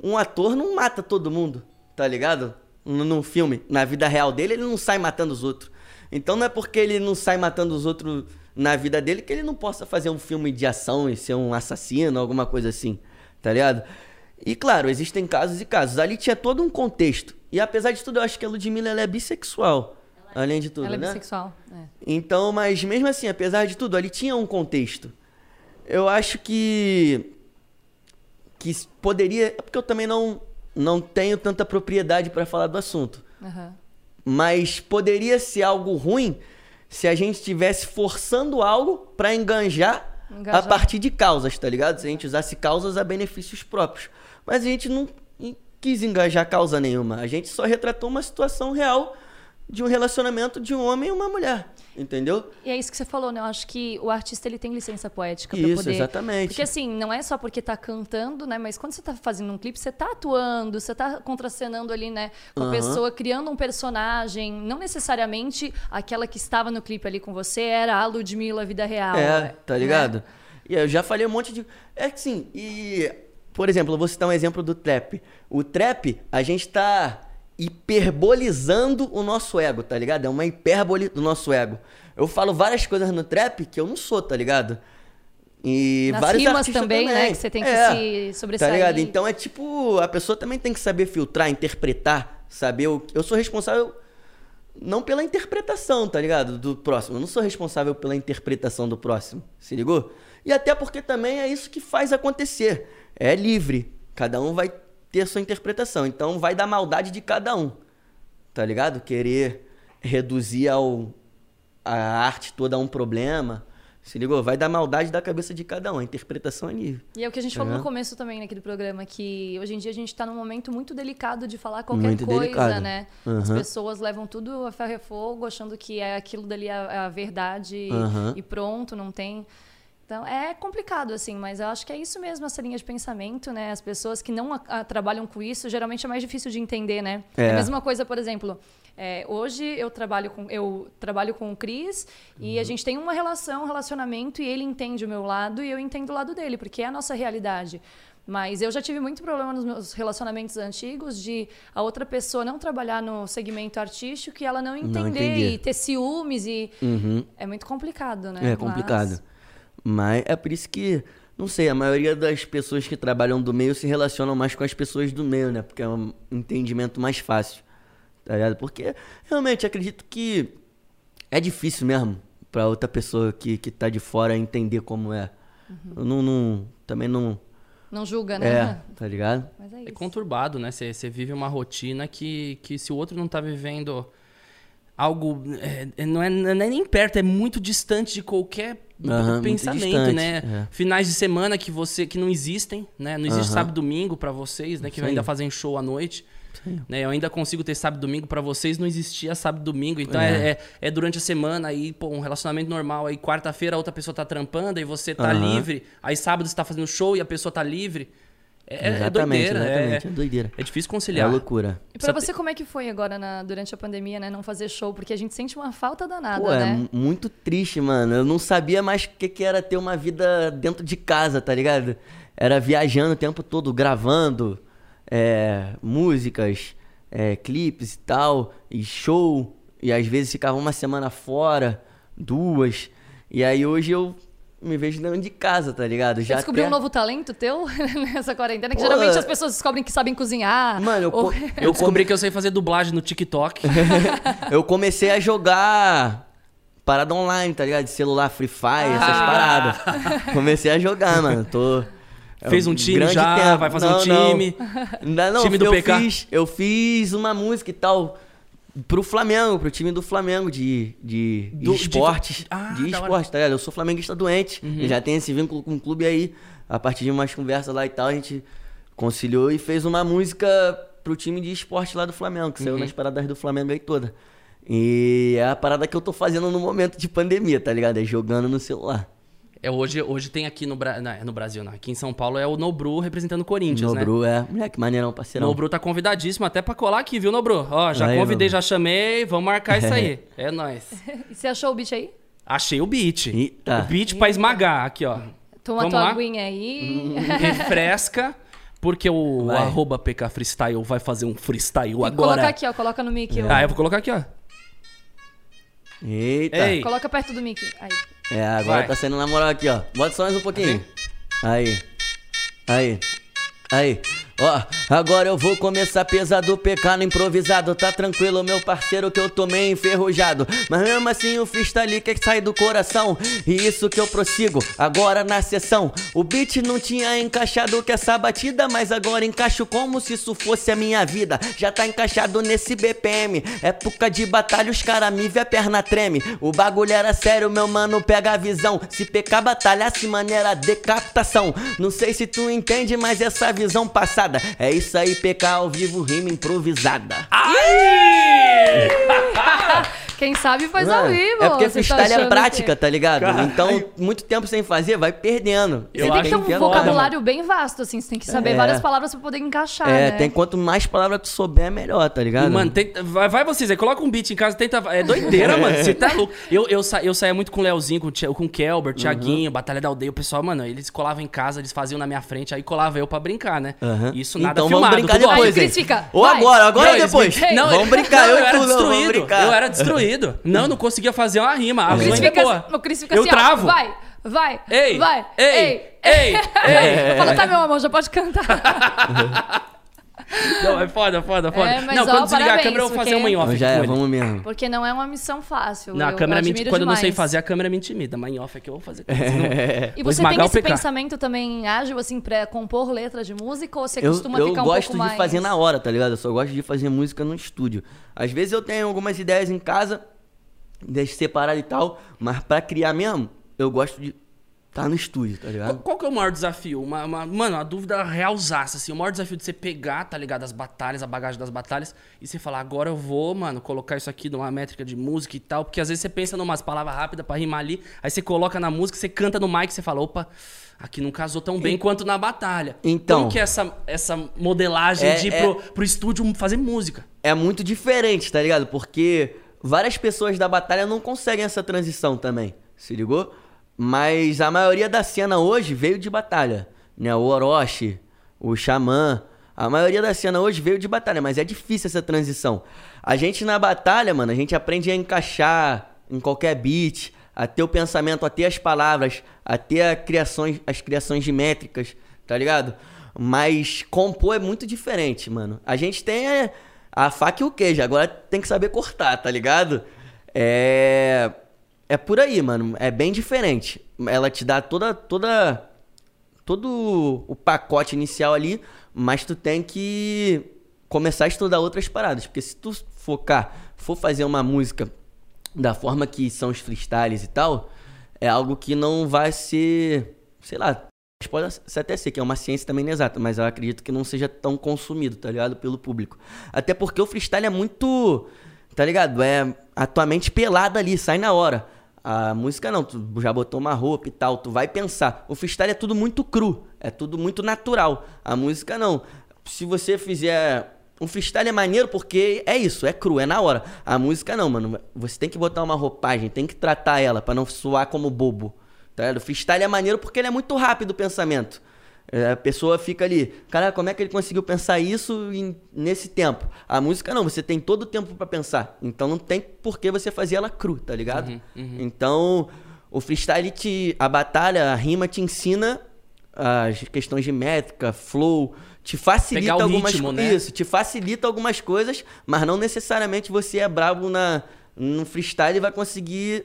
Um ator não mata todo mundo, tá ligado? No filme, na vida real dele, ele não sai matando os outros. Então não é porque ele não sai matando os outros na vida dele que ele não possa fazer um filme de ação e ser um assassino, alguma coisa assim, tá ligado? E claro, existem casos e casos. Ali tinha todo um contexto. E apesar de tudo, eu acho que a Ludmilla ela é bissexual. Além de tudo, Ela é né? bissexual. é. Então, mas mesmo assim, apesar de tudo, ali tinha um contexto. Eu acho que que poderia, é porque eu também não não tenho tanta propriedade para falar do assunto, Aham. mas poderia ser algo ruim se a gente estivesse forçando algo para enganjar, Engajar. a partir de causas, tá ligado? Se a gente usasse causas a benefícios próprios. Mas a gente não quis engajar causa nenhuma. A gente só retratou uma situação real de um relacionamento de um homem e uma mulher, entendeu? E é isso que você falou, né? Eu acho que o artista ele tem licença poética pra Isso, poder. exatamente. Porque assim, não é só porque tá cantando, né? Mas quando você tá fazendo um clipe, você tá atuando, você tá contracenando ali, né? Com a Aham. pessoa, criando um personagem. Não necessariamente aquela que estava no clipe ali com você era a Ludmilla vida real. É, né? tá ligado? E eu já falei um monte de. É que sim, e. Por exemplo, eu vou citar um exemplo do trap. O trap, a gente tá hiperbolizando o nosso ego, tá ligado? É uma hipérbole do nosso ego. Eu falo várias coisas no trap que eu não sou, tá ligado? E Nas vários rimas artistas também, né, também. que você tem que É, se sobressair. Tá ligado? Então é tipo, a pessoa também tem que saber filtrar, interpretar, saber o eu sou responsável não pela interpretação, tá ligado? Do próximo. Eu não sou responsável pela interpretação do próximo. Se ligou? E até porque também é isso que faz acontecer. É livre. Cada um vai ter sua interpretação. Então vai da maldade de cada um. Tá ligado? Querer reduzir ao, a arte toda a um problema. Se ligou? Vai da maldade da cabeça de cada um. A interpretação é livre. E é o que a gente Tá falou no ligado? começo também aqui do programa, que hoje em dia a gente tá num momento muito delicado de falar qualquer Muito coisa, delicado. né? As Aham. pessoas levam tudo a ferro e fogo, achando que é aquilo dali a, a verdade Aham. e pronto, não tem. Então é complicado, assim, mas eu acho que é isso mesmo, essa linha de pensamento, né? As pessoas que não a- a- trabalham com isso, geralmente é mais difícil de entender, né? É. a mesma coisa, por exemplo, é, hoje eu trabalho com eu trabalho com o Cris e a gente tem uma relação, um relacionamento e ele entende o meu lado e eu entendo o lado dele, porque é a nossa realidade. Mas eu já tive muito problema nos meus relacionamentos antigos de a outra pessoa não trabalhar no segmento artístico e ela não entender entender. e ter ciúmes e Uhum. é muito complicado, né? É complicado. Mas é por isso que, não sei, a maioria das pessoas que trabalham do meio se relacionam mais com as pessoas do meio, né? Porque é um entendimento mais fácil. Tá ligado? Porque realmente acredito que é difícil mesmo pra outra pessoa que, que tá de fora entender como é. Uhum. Eu não, não- também não. Não julga, né? É, tá ligado? Mas é É conturbado, né? Você você vive uma rotina que, que se o outro não tá vivendo algo. é, é, não, é, não é nem perto, é muito distante de qualquer muito pensamento, né? é. Finais de semana que você que não existem, né? Não existe Aham. sábado e domingo pra vocês, né? Que ainda fazem show à noite. Né, eu ainda consigo ter sábado e domingo pra vocês, não existia sábado e domingo. Então é, É. é, é durante a semana aí, pô, um relacionamento normal. Aí quarta-feira a outra pessoa tá trampando, aí você tá Aham. livre. Aí sábado você tá fazendo show e a pessoa tá livre. É, é exatamente, doideira, é- exatamente. É, doideira. É difícil É conciliar. loucura. E pra você, como é que foi agora na- durante a pandemia, né? Não fazer show? Porque a gente sente uma falta danada, Pô, é né? mu- muito triste, mano. Eu não sabia mais o que, que era ter uma vida dentro de casa, tá ligado? Era viajando o tempo todo, gravando é, músicas, é, clipes e tal, e show. E às vezes ficava uma semana fora, duas. E aí hoje eu me vejo dentro de casa, tá ligado? Você descobriu até- um novo talento teu nessa quarentena? Que Pô, geralmente as pessoas descobrem que sabem cozinhar. Mano, eu, ou- co- Eu descobri que eu sei fazer dublagem no TikTok. eu comecei a jogar parada online, tá ligado? De celular, Free Fire, essas Ah. paradas. Comecei a jogar, mano. Tô. é Fez um time grande já, vai fazer um Não, time. Não, não, não Time do eu PK. Fiz, eu fiz uma música e tal pro Flamengo, pro time do Flamengo de, de, de Do- de- esportes. De, Ah. Uhum. esportes, tá ligado? Eu sou flamenguista doente. E já tenho esse vínculo com o clube aí. A partir de umas conversas lá e tal, a gente conciliou e fez uma música pro time de esporte lá do Flamengo, que Uhum. saiu nas paradas do Flamengo aí toda. E é a parada que eu tô fazendo no momento de pandemia, tá ligado? É jogando no celular. É, hoje, hoje tem aqui no, Bra... não, no Brasil, não. Aqui em São Paulo é o Nobru representando o Corinthians, né? Nobru, é. Moleque, maneirão, parceirão. Nobru tá convidadíssimo até pra colar aqui, viu, Nobru? Ó, já Aí, convidei, Nobru. já chamei, vamos marcar isso aí. É nóis. E você achou o beat aí? Achei o beat. Eita. O beat pra esmagar, aqui, ó. Toma Vamos tua lá? aguinha aí. Refresca, porque o, Vai. arroba PK Freestyle vai fazer um freestyle E agora. Coloca aqui, ó. Coloca no mic. ó. Ah, eu vou colocar aqui, ó. Eita. Ei. Coloca perto do mic. Aí. É, agora Vai. tá saindo na moral aqui, ó. Bota só mais um pouquinho. Aí. Aí. Aí. Ó, agora eu vou começar pesado, no improvisado. Tá tranquilo, meu parceiro, que eu tô meio enferrujado. Mas mesmo assim o freestyle que sai do coração. E isso que eu prossigo agora na sessão. O beat não tinha encaixado com essa batida, mas agora encaixo como se isso fosse a minha vida. Já tá encaixado nesse BPM. Época de batalha, os cara me vê a perna treme. O bagulho era sério, meu mano, pega a visão. Se PK batalhasse, maneira decapitação. Não sei se tu entende, mas essa visão passada. É isso aí, PK ao vivo, rima improvisada. Ai! Quem sabe faz ao Mano, vivo. É porque Você tá freestyle é prática, que- tá ligado? Caralho. Então, muito tempo sem fazer, vai perdendo. Eu Você tem que ter um é vocabulário bem vasto, assim. Você tem que saber É. várias palavras pra poder encaixar, É, né? tem quanto mais palavras tu souber, melhor, tá ligado? E, mano, tenta- vai, vai vocês aí, coloca um beat em casa, tenta. É doideira, mano. Você tá louco. Eu, eu, sa, eu saía muito com o Leozinho, com com o Kelber, Uhum. Thiaguinho, Batalha da Aldeia. O pessoal, mano, eles colavam em casa, eles faziam na minha frente, aí colava eu pra brincar, né? Aham. Isso nada então filmado. vamos brincar depois, Cris hein? fica, Ou vai. agora, agora ou depois? não, vamos brincar, eu, e era tu, não, vamos destruído. brincar. Eu era destruído. Não, não conseguia fazer uma rima. A Cris é boa. fica, o Cris fica Eu assim, travo. ó. Vai, vai, Ei, vai. ei, ei, ei. Eu falo, tá, meu amor, já pode cantar. Não, é foda, foda, foda. É, mas, não, ó, quando desligar a parabéns, câmera, eu vou fazer porque- uma em off. Já é, vamos mesmo. Porque não é uma missão fácil. Não, a eu- câmera eu me Quando eu não sei demais. fazer, a câmera me intimida. Mas em off é que eu vou fazer. com eles. E você tem esse pensamento também ágil, assim, pra compor letras de música? Ou você Eu, costuma eu ficar um gosto pouco de mais... fazer na hora, tá ligado? Eu só gosto de fazer música no estúdio. Às vezes eu tenho algumas ideias em casa, deixo separado e tal, mas pra criar mesmo, eu gosto de estar no estúdio, tá Qual, ligado? qual que é o maior desafio? Uma, uma- mano, uma dúvida realzaça, assim. O maior desafio de você pegar, tá ligado? As batalhas, a bagagem das batalhas, e você falar, agora eu vou, mano, colocar isso aqui numa métrica de música e tal. Porque às vezes você pensa numas palavras rápidas pra rimar ali, aí você coloca na música, você canta no mic, você fala, opa, aqui não casou tão bem quanto na batalha. Então- Como que é essa, essa modelagem É- de ir é- pro, pro estúdio fazer música? É muito diferente, tá ligado? Porque várias pessoas da batalha não conseguem essa transição também, se ligou? Mas a maioria da cena hoje veio de batalha, né? O Orochi, o Xamã, a maioria da cena hoje veio de batalha, mas é difícil essa transição. A gente na batalha, mano, a gente aprende a encaixar em qualquer beat, a ter o pensamento, a ter as palavras, a ter a criações, as criações de métricas, tá ligado? Mas compor é muito diferente, mano. A gente tem é, a faca e o queijo, agora tem que saber cortar, tá ligado? É. É por aí, mano. É bem diferente. Ela te dá toda. toda todo o pacote inicial ali, mas tu tem que começar a estudar outras paradas. Porque se tu focar, for fazer uma música da forma que são os freestyles e tal, é algo que não vai ser, sei lá, pode até ser que é uma ciência também inexata, mas eu acredito que não seja tão consumido, tá ligado? Pelo público. Até porque o freestyle é muito, tá ligado? É a tua mente pelada ali, sai na hora. A música não, tu já botou uma roupa e tal, tu vai pensar. O freestyle é tudo muito cru, é tudo muito natural. A música não. Se você fizer. O freestyle é maneiro porque é isso, é cru, é na hora. A música não, mano. Você tem que botar uma roupagem, tem que tratar ela pra não soar como bobo. Tá? O freestyle é maneiro porque ele é muito rápido o pensamento. É, A pessoa fica ali, cara, como é que ele conseguiu pensar isso em- nesse tempo? A música não, você tem todo o tempo pra pensar. Então não tem por que você fazer ela cru, tá ligado? Uhum, Então, o freestyle te. A batalha, a rima te ensina as questões de métrica, flow, te facilita algumas ritmo, coisas. né? Isso, te facilita algumas coisas, mas não necessariamente você é brabo na, no freestyle e vai conseguir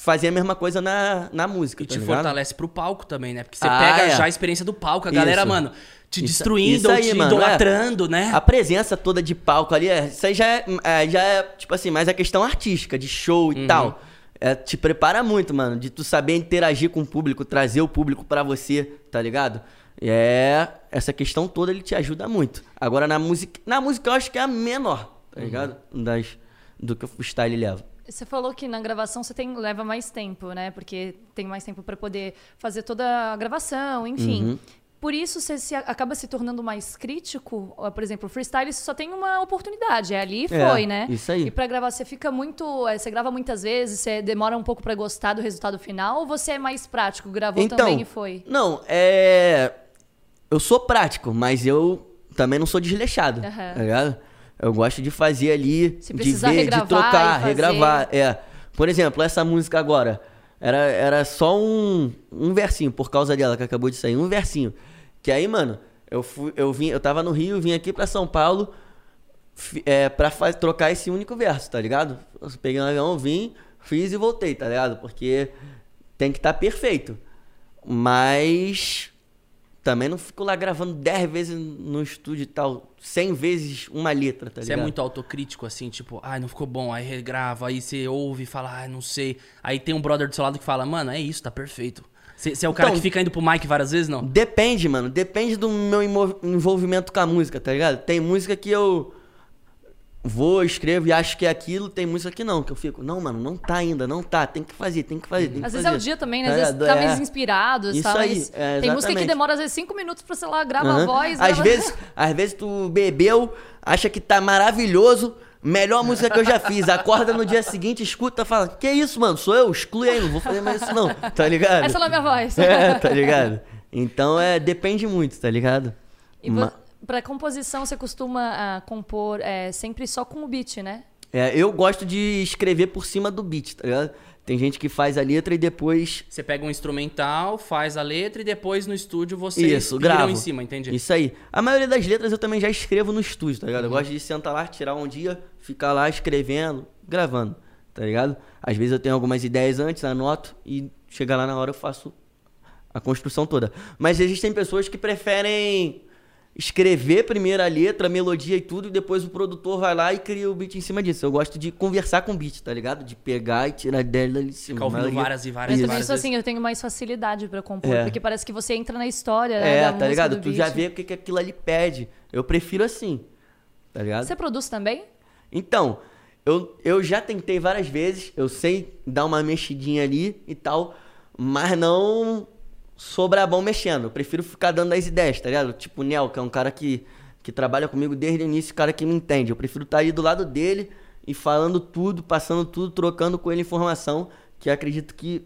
fazer a mesma coisa na, na música. E tá te ligado? fortalece pro palco também, né? Porque você Ah, pega é. já a experiência do palco, a galera, Isso. mano, te Isso- destruindo, isso ou aí, te mano, é. idolatrando, né? A presença toda de palco ali, é, isso aí já é, é, já é, tipo assim, mais a questão artística, de show e Uhum. tal. É, te prepara muito, mano, de tu saber interagir com o público, trazer o público pra você, tá ligado? É, essa questão toda ele te ajuda muito. Agora na música, na música eu acho que é a menor, tá ligado? Das, do que o freestyle leva. Você falou que na gravação você tem, leva mais tempo, né? Porque tem mais tempo para poder fazer toda a gravação, enfim. Uhum. Por isso você se- acaba se tornando mais crítico. Por exemplo, o freestyle você só tem uma oportunidade, é ali e É, foi, né? isso aí. E pra gravar você fica muito, é, você grava muitas vezes, você demora um pouco pra gostar do resultado final ou você é mais prático, gravou Então, também e foi? Não, é. Eu sou prático, mas eu também não sou desleixado, Aham. tá ligado? Eu gosto de fazer ali, de ver, de trocar, fazer. regravar. É. Por exemplo, essa música agora era, era só um, um versinho, por causa dela que acabou de sair, um versinho. Que aí, mano, eu fui, eu vim, eu tava no Rio, vim aqui pra São Paulo é, pra fa- trocar esse único verso, tá ligado? Eu peguei um avião, vim, fiz e voltei, tá ligado? Porque tem que estar perfeito. Mas também não fico lá gravando 10 vezes no estúdio e tal, 100 vezes uma letra, tá Você é ligado? muito autocrítico, assim, tipo, ai, não ficou bom, aí regrava, aí você ouve e fala, ai, não sei. Aí tem um brother do seu lado que fala, mano, é isso, tá perfeito. Você é o cara Então- que fica indo pro mic várias vezes, não? Depende, mano. Depende do meu envolvimento com a música, tá ligado? Tem música que eu vou, escrevo e acho que é aquilo, tem música que não, que eu fico, não, mano, não tá ainda, não tá, tem que fazer, tem que fazer, tem que Às vezes fazer. é o dia também, né? Às Tá vezes tá É. mais inspirado, Isso tá? aí, Mas é, tem música que demora às vezes cinco minutos pra, sei lá, grava a voz. Às grava- vezes, às vezes tu bebeu, acha que tá maravilhoso, melhor música que eu já fiz. Acorda no dia seguinte, escuta, fala: "Que isso, mano? Sou eu, exclui aí, não vou fazer mais isso não". Tá ligado? Essa não é minha voz. É, tá ligado? Então é, depende muito, tá ligado? E Ma- vo- pra composição, você costuma ah, compor é, sempre só com o beat, né? É, eu gosto de escrever por cima do beat, tá ligado? Tem gente que faz a letra e depois Você pega um instrumental, faz a letra e depois no estúdio você Isso, gravo. em cima, entende? Isso aí. A maioria das letras eu também já escrevo no estúdio, tá ligado? Eu gosto de sentar lá, tirar um dia, ficar lá escrevendo, gravando, tá ligado? Às vezes eu tenho algumas ideias antes, anoto e chega lá na hora eu faço a construção toda. Mas existem pessoas que preferem escrever primeiro a letra, a melodia e tudo, e depois o produtor vai lá e cria o beat em cima disso. Eu gosto de conversar com o beat, tá ligado? De pegar e tirar dela de cima. Ficar ouvindo Maioria- várias e várias Mas e também sou vezes. assim, eu tenho mais facilidade pra compor, É. porque parece que você entra na história, né, É, da tá ligado? do Tu já beat. vê o que, que aquilo ali pede. Eu prefiro assim, tá ligado? Você produz também? Então, eu, eu já tentei várias vezes, eu sei dar uma mexidinha ali e tal, mas não sou brabão mexendo. Eu prefiro ficar dando as ideias, tá ligado? Tipo o Nel, que é um cara que, que trabalha comigo desde o início, cara que me entende. Eu prefiro estar ali do lado dele e falando tudo, passando tudo, trocando com ele informação, que acredito que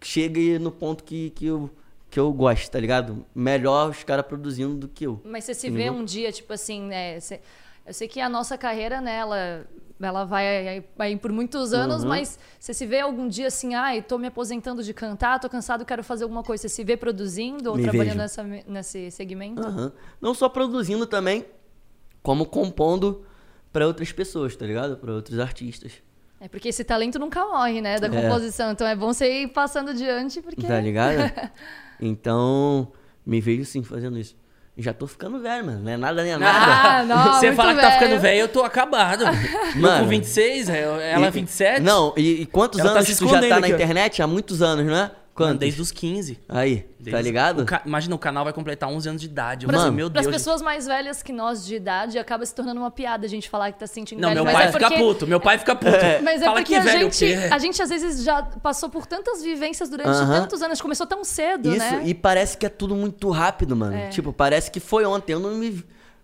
chegue no ponto que, que, eu, que eu gosto, tá ligado? Melhor os caras produzindo do que eu. Mas você se vê um dia, tipo assim, né? você- Eu sei que a nossa carreira, né, ela, ela vai, vai por muitos anos, Uhum. mas você se vê algum dia assim, ai, tô me aposentando de cantar, tô cansado, quero fazer alguma coisa. Você se vê produzindo ou Me trabalhando nessa, nesse segmento? Aham. Não só produzindo também, como compondo pra outras pessoas, tá ligado? Pra outros artistas. É porque esse talento nunca morre, né, da É. composição. Então é bom você ir passando adiante, porque... Tá ligado? então, me vejo sim fazendo isso. Já tô ficando velho, mano. Não é nada nem é nada. Ah, não, Você muito fala que tá velho. ficando velho, eu tô acabado. Eu Mano. com 26, ela E- 27. Não, e, e quantos Ela tá anos se tu já tá na aqui, ó. internet? Há muitos anos, né? Quantos? Desde os 15. Aí, tá Desde- ligado? o ca- Imagina, o canal vai completar 11 anos de idade. Para falei, meu Deus. as pessoas mais velhas que nós de idade, acaba se tornando uma piada a gente falar que tá se sentindo Não, velho. meu pai é fica porque- puto. Meu pai fica puto. Mas é Fala porque que a gente, a gente às vezes já passou por tantas vivências durante Aham. tantos anos, começou tão cedo, Isso, né? e parece que é tudo muito rápido, mano. É. Tipo, parece que foi ontem. Eu não me.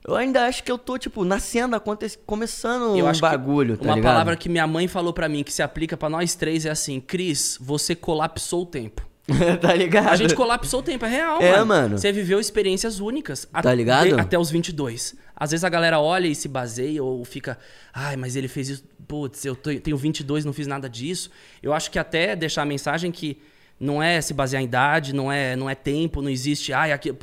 Eu ainda acho que eu tô, tipo, nascendo, começando Eu um acho bagulho, tá Uma ligado? palavra que minha mãe falou pra mim, que se aplica pra nós três, é assim: Cris, você colapsou o tempo. tá ligado? A gente colapsou o tempo, é real, É, mano. mano. Você viveu experiências únicas. Tá ligado? até os 22. Às vezes a galera olha e se baseia ou fica... Ai, mas ele fez isso... Putz, eu tenho 22 não fiz nada disso. Eu acho que até deixar a mensagem que não é se basear em idade, não é, não é tempo, não existe... Ai, aqui...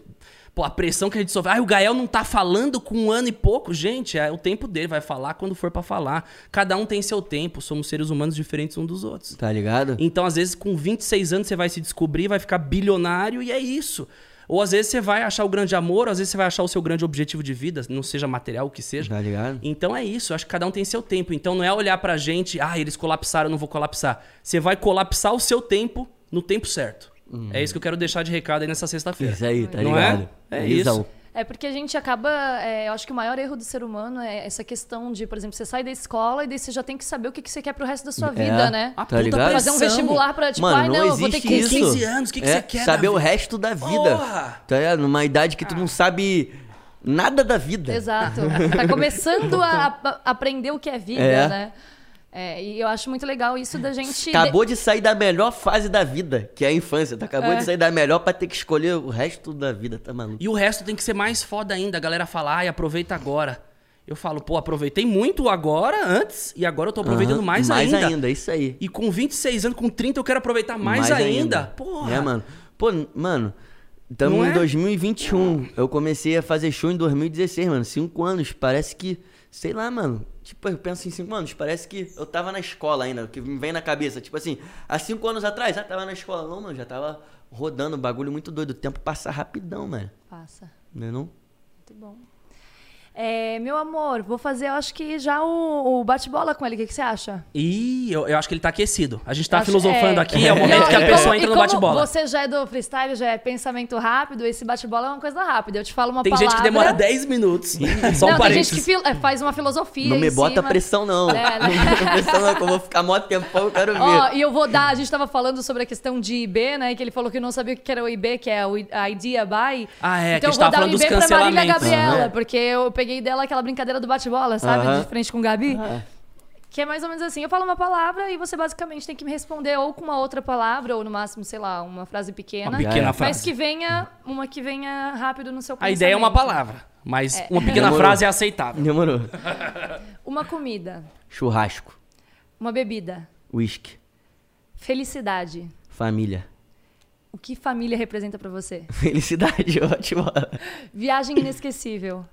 Pô, a pressão que a gente sofre. Ai, o Gael não tá falando com um ano e pouco. Gente, é o tempo dele. Vai falar quando for pra falar. Cada um tem seu tempo. Somos seres humanos diferentes uns dos outros. Tá ligado? Então, às vezes, com 26 anos, você vai se descobrir, vai ficar bilionário e é isso. Ou às vezes você vai achar o grande amor, ou às vezes você vai achar o seu grande objetivo de vida, não seja material, o que seja. Tá ligado? Então é isso, eu acho que cada um tem seu tempo. Então não é olhar pra gente, ah, eles colapsaram, eu não vou colapsar. Você vai colapsar o seu tempo no tempo certo. É isso que eu quero deixar de recado aí nessa sexta-feira. Isso aí, tá Não é? ligado? É Visão. isso. É porque a gente acaba. é, eu acho que o maior erro do ser humano é essa questão de, por exemplo, você sai da escola e daí você já tem que saber o que que você quer pro resto da sua vida, né? A Tá puta ligado? Fazer um vestibular pra, tipo, Mano, ai, não, não eu vou ter que. isso. 15 anos, o que que É, você quer Saber o resto da vida. Porra! Tá ligado? Numa idade que tu não sabe nada da vida. Exato. Tá começando a, a aprender o que é vida, É. né? É, e eu acho muito legal isso da gente. Acabou de sair da melhor fase da vida, que é a infância. Tá? Acabou É. de sair da melhor pra ter que escolher o resto da vida, tá maluco? E o resto tem que ser mais foda ainda. A galera fala, ai, aproveita agora. Eu falo, pô, aproveitei muito agora, antes, e agora eu tô aproveitando Aham, mais, mais ainda. ainda, isso aí. E com 26 anos, com 30, eu quero aproveitar mais, ainda. Porra. É, mano. Pô, mano, estamos em é? 2021. Eu comecei a fazer show em 2016, mano. Cinco anos. Parece que, sei lá, mano. Tipo, eu penso em cinco anos. Parece que eu tava na escola ainda. Que me vem na cabeça. Tipo assim, há cinco anos atrás, já tava na escola. Não, mano, já tava rodando. Bagulho muito doido. O tempo passa rapidão, mano. Passa. Não é não? Muito bom. É, meu amor, vou fazer, eu acho que já o, o bate-bola com ele. O que, que você acha? Ih, eu, eu acho que ele tá aquecido. A gente tá Acho- filosofando é. aqui, é o Não, momento que a pessoa como- entra no bate-bola. Você já é do freestyle, já é pensamento rápido, esse bate-bola é uma coisa rápida. Eu te falo uma Tem palavra... gente que demora 10 minutos. Só um não, tem gente que parênteses. fil- é, faz uma filosofia Não me em bota cima. pressão, não. É, Não né? me bota pressão, não, que eu vou ficar mó tempão, eu quero ver. Ó, e eu vou dar, a gente tava falando sobre a questão de IB, né? Que ele falou que não sabia o que era o IB, que é o Idea Buy. Ah, é, que então a eu vou dar o IB pra Marília. Gabriela, Aham. porque eu peguei dela aquela brincadeira do bate-bola, sabe? De frente com o Gabi. Que é mais ou menos assim, eu falo uma palavra e você basicamente tem que me responder ou com uma outra palavra, ou no máximo, sei lá, uma frase pequena. Uma pequena Mas frase. que venha, uma que venha rápido no seu A ideia é uma pensamento. palavra, mas uma pequena Demorou. frase é aceitável. Demorou. Uma comida, Churrasco, uma bebida, whisky, felicidade. família. O que família representa pra você? Felicidade, ótimo. Viagem inesquecível.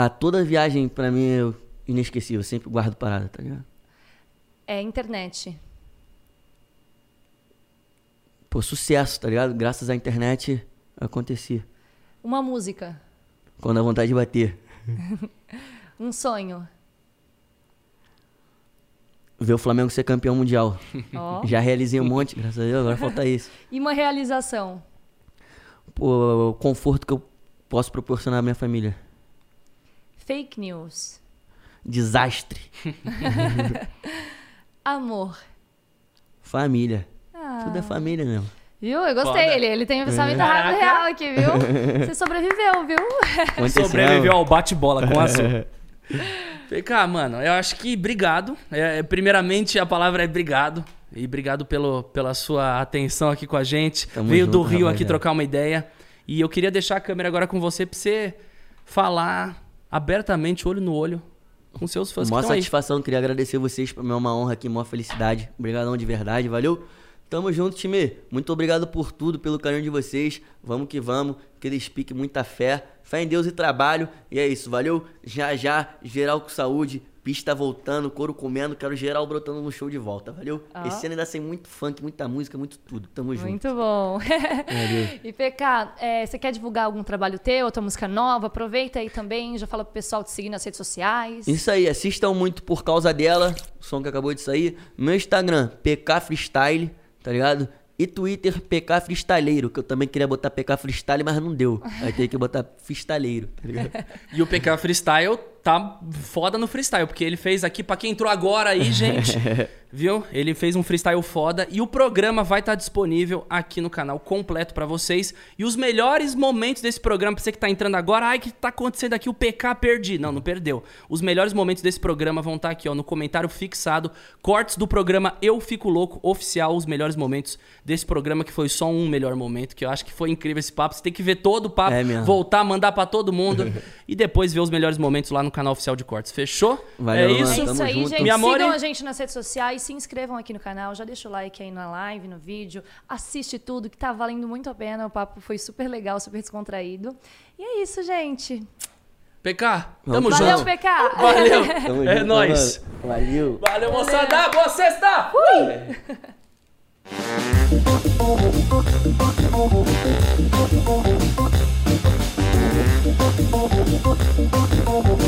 Ah, toda viagem pra mim é inesquecível. Sempre guardo parada, tá ligado? É internet. Pô, sucesso, tá ligado? Graças à internet acontecia. Uma música. Quando a vontade de bater. Um sonho. Ver o Flamengo ser campeão mundial. Ó. Já realizei um monte, graças a Deus, agora falta isso. E uma realização. Pô, o conforto que eu posso proporcionar à minha família. Fake news. Desastre. Amor. Família. Ah. Tudo é família mesmo. Viu? Eu gostei. Foda. Ele, ele tem um pensamento Caraca. real aqui, viu? Você sobreviveu, viu? Aconteceu. Sobreviveu ao bate-bola com a sua. PK, mano, eu acho que obrigado. É, é, primeiramente, a palavra é obrigado. E obrigado pelo, pela sua atenção aqui com a gente. Tamo Veio do junto, Rio aqui trocar uma ideia. E eu queria deixar a câmera agora com você pra você falar abertamente, olho no olho, com seus fãs Mó estão aí. satisfação, queria agradecer vocês, pra mim é uma honra aqui, maior felicidade. Obrigadão de verdade, valeu? Tamo junto, time. Muito obrigado por tudo, pelo carinho de vocês. Vamos que vamos, que eles piquem muita fé. Fé em Deus e trabalho. E é isso, valeu? Já já, geral com saúde, pista voltando, couro comendo, quero geral brotando no show de volta, valeu? Ó. Esse ano ainda tem muito funk, muita música, muito tudo. Tamo junto. Muito bom. Valeu. e PK, é, você quer divulgar algum trabalho teu, outra música nova? Aproveita aí também, já fala pro pessoal te seguir nas redes sociais. Isso aí, assistam muito por causa dela, o som que acabou de sair. Meu Instagram, PK Freestyle, tá ligado? E Twitter PK Freestyleiro, que eu também queria botar PK Freestyle, mas não deu. Aí tem que botar Freestyleiro, tá ligado? E o PK Freestyle tá foda no freestyle, porque ele fez aqui, pra quem entrou agora aí, gente, viu? Ele fez um freestyle foda e o programa vai estar disponível aqui no canal completo pra vocês. E os melhores momentos desse programa, pra você que tá entrando agora, ai, que tá acontecendo aqui? O PK perdi. Não, não perdeu. Os melhores momentos desse programa vão estar aqui, ó, no comentário fixado. Cortes do programa Eu Fico Louco oficial, os melhores momentos desse programa, que foi só um melhor momento, que eu acho que foi incrível esse papo. Você tem que ver todo o papo, É voltar, mandar pra todo mundo e depois ver os melhores momentos lá no canal oficial de cortes. Fechou? Valeu, é mano. isso. É isso aí, junto. gente. Minha amore. Sigam a gente nas redes sociais, se inscrevam aqui no canal, já deixa o like aí na live, no vídeo, assiste tudo que tá valendo muito a pena. O papo foi super legal, super descontraído. E é isso, gente. PK, tamo Vamos Valeu, junto. PK! Valeu. Tamo é junto, nóis. mano. Valeu. Valeu, moçada. Boa sexta. Thank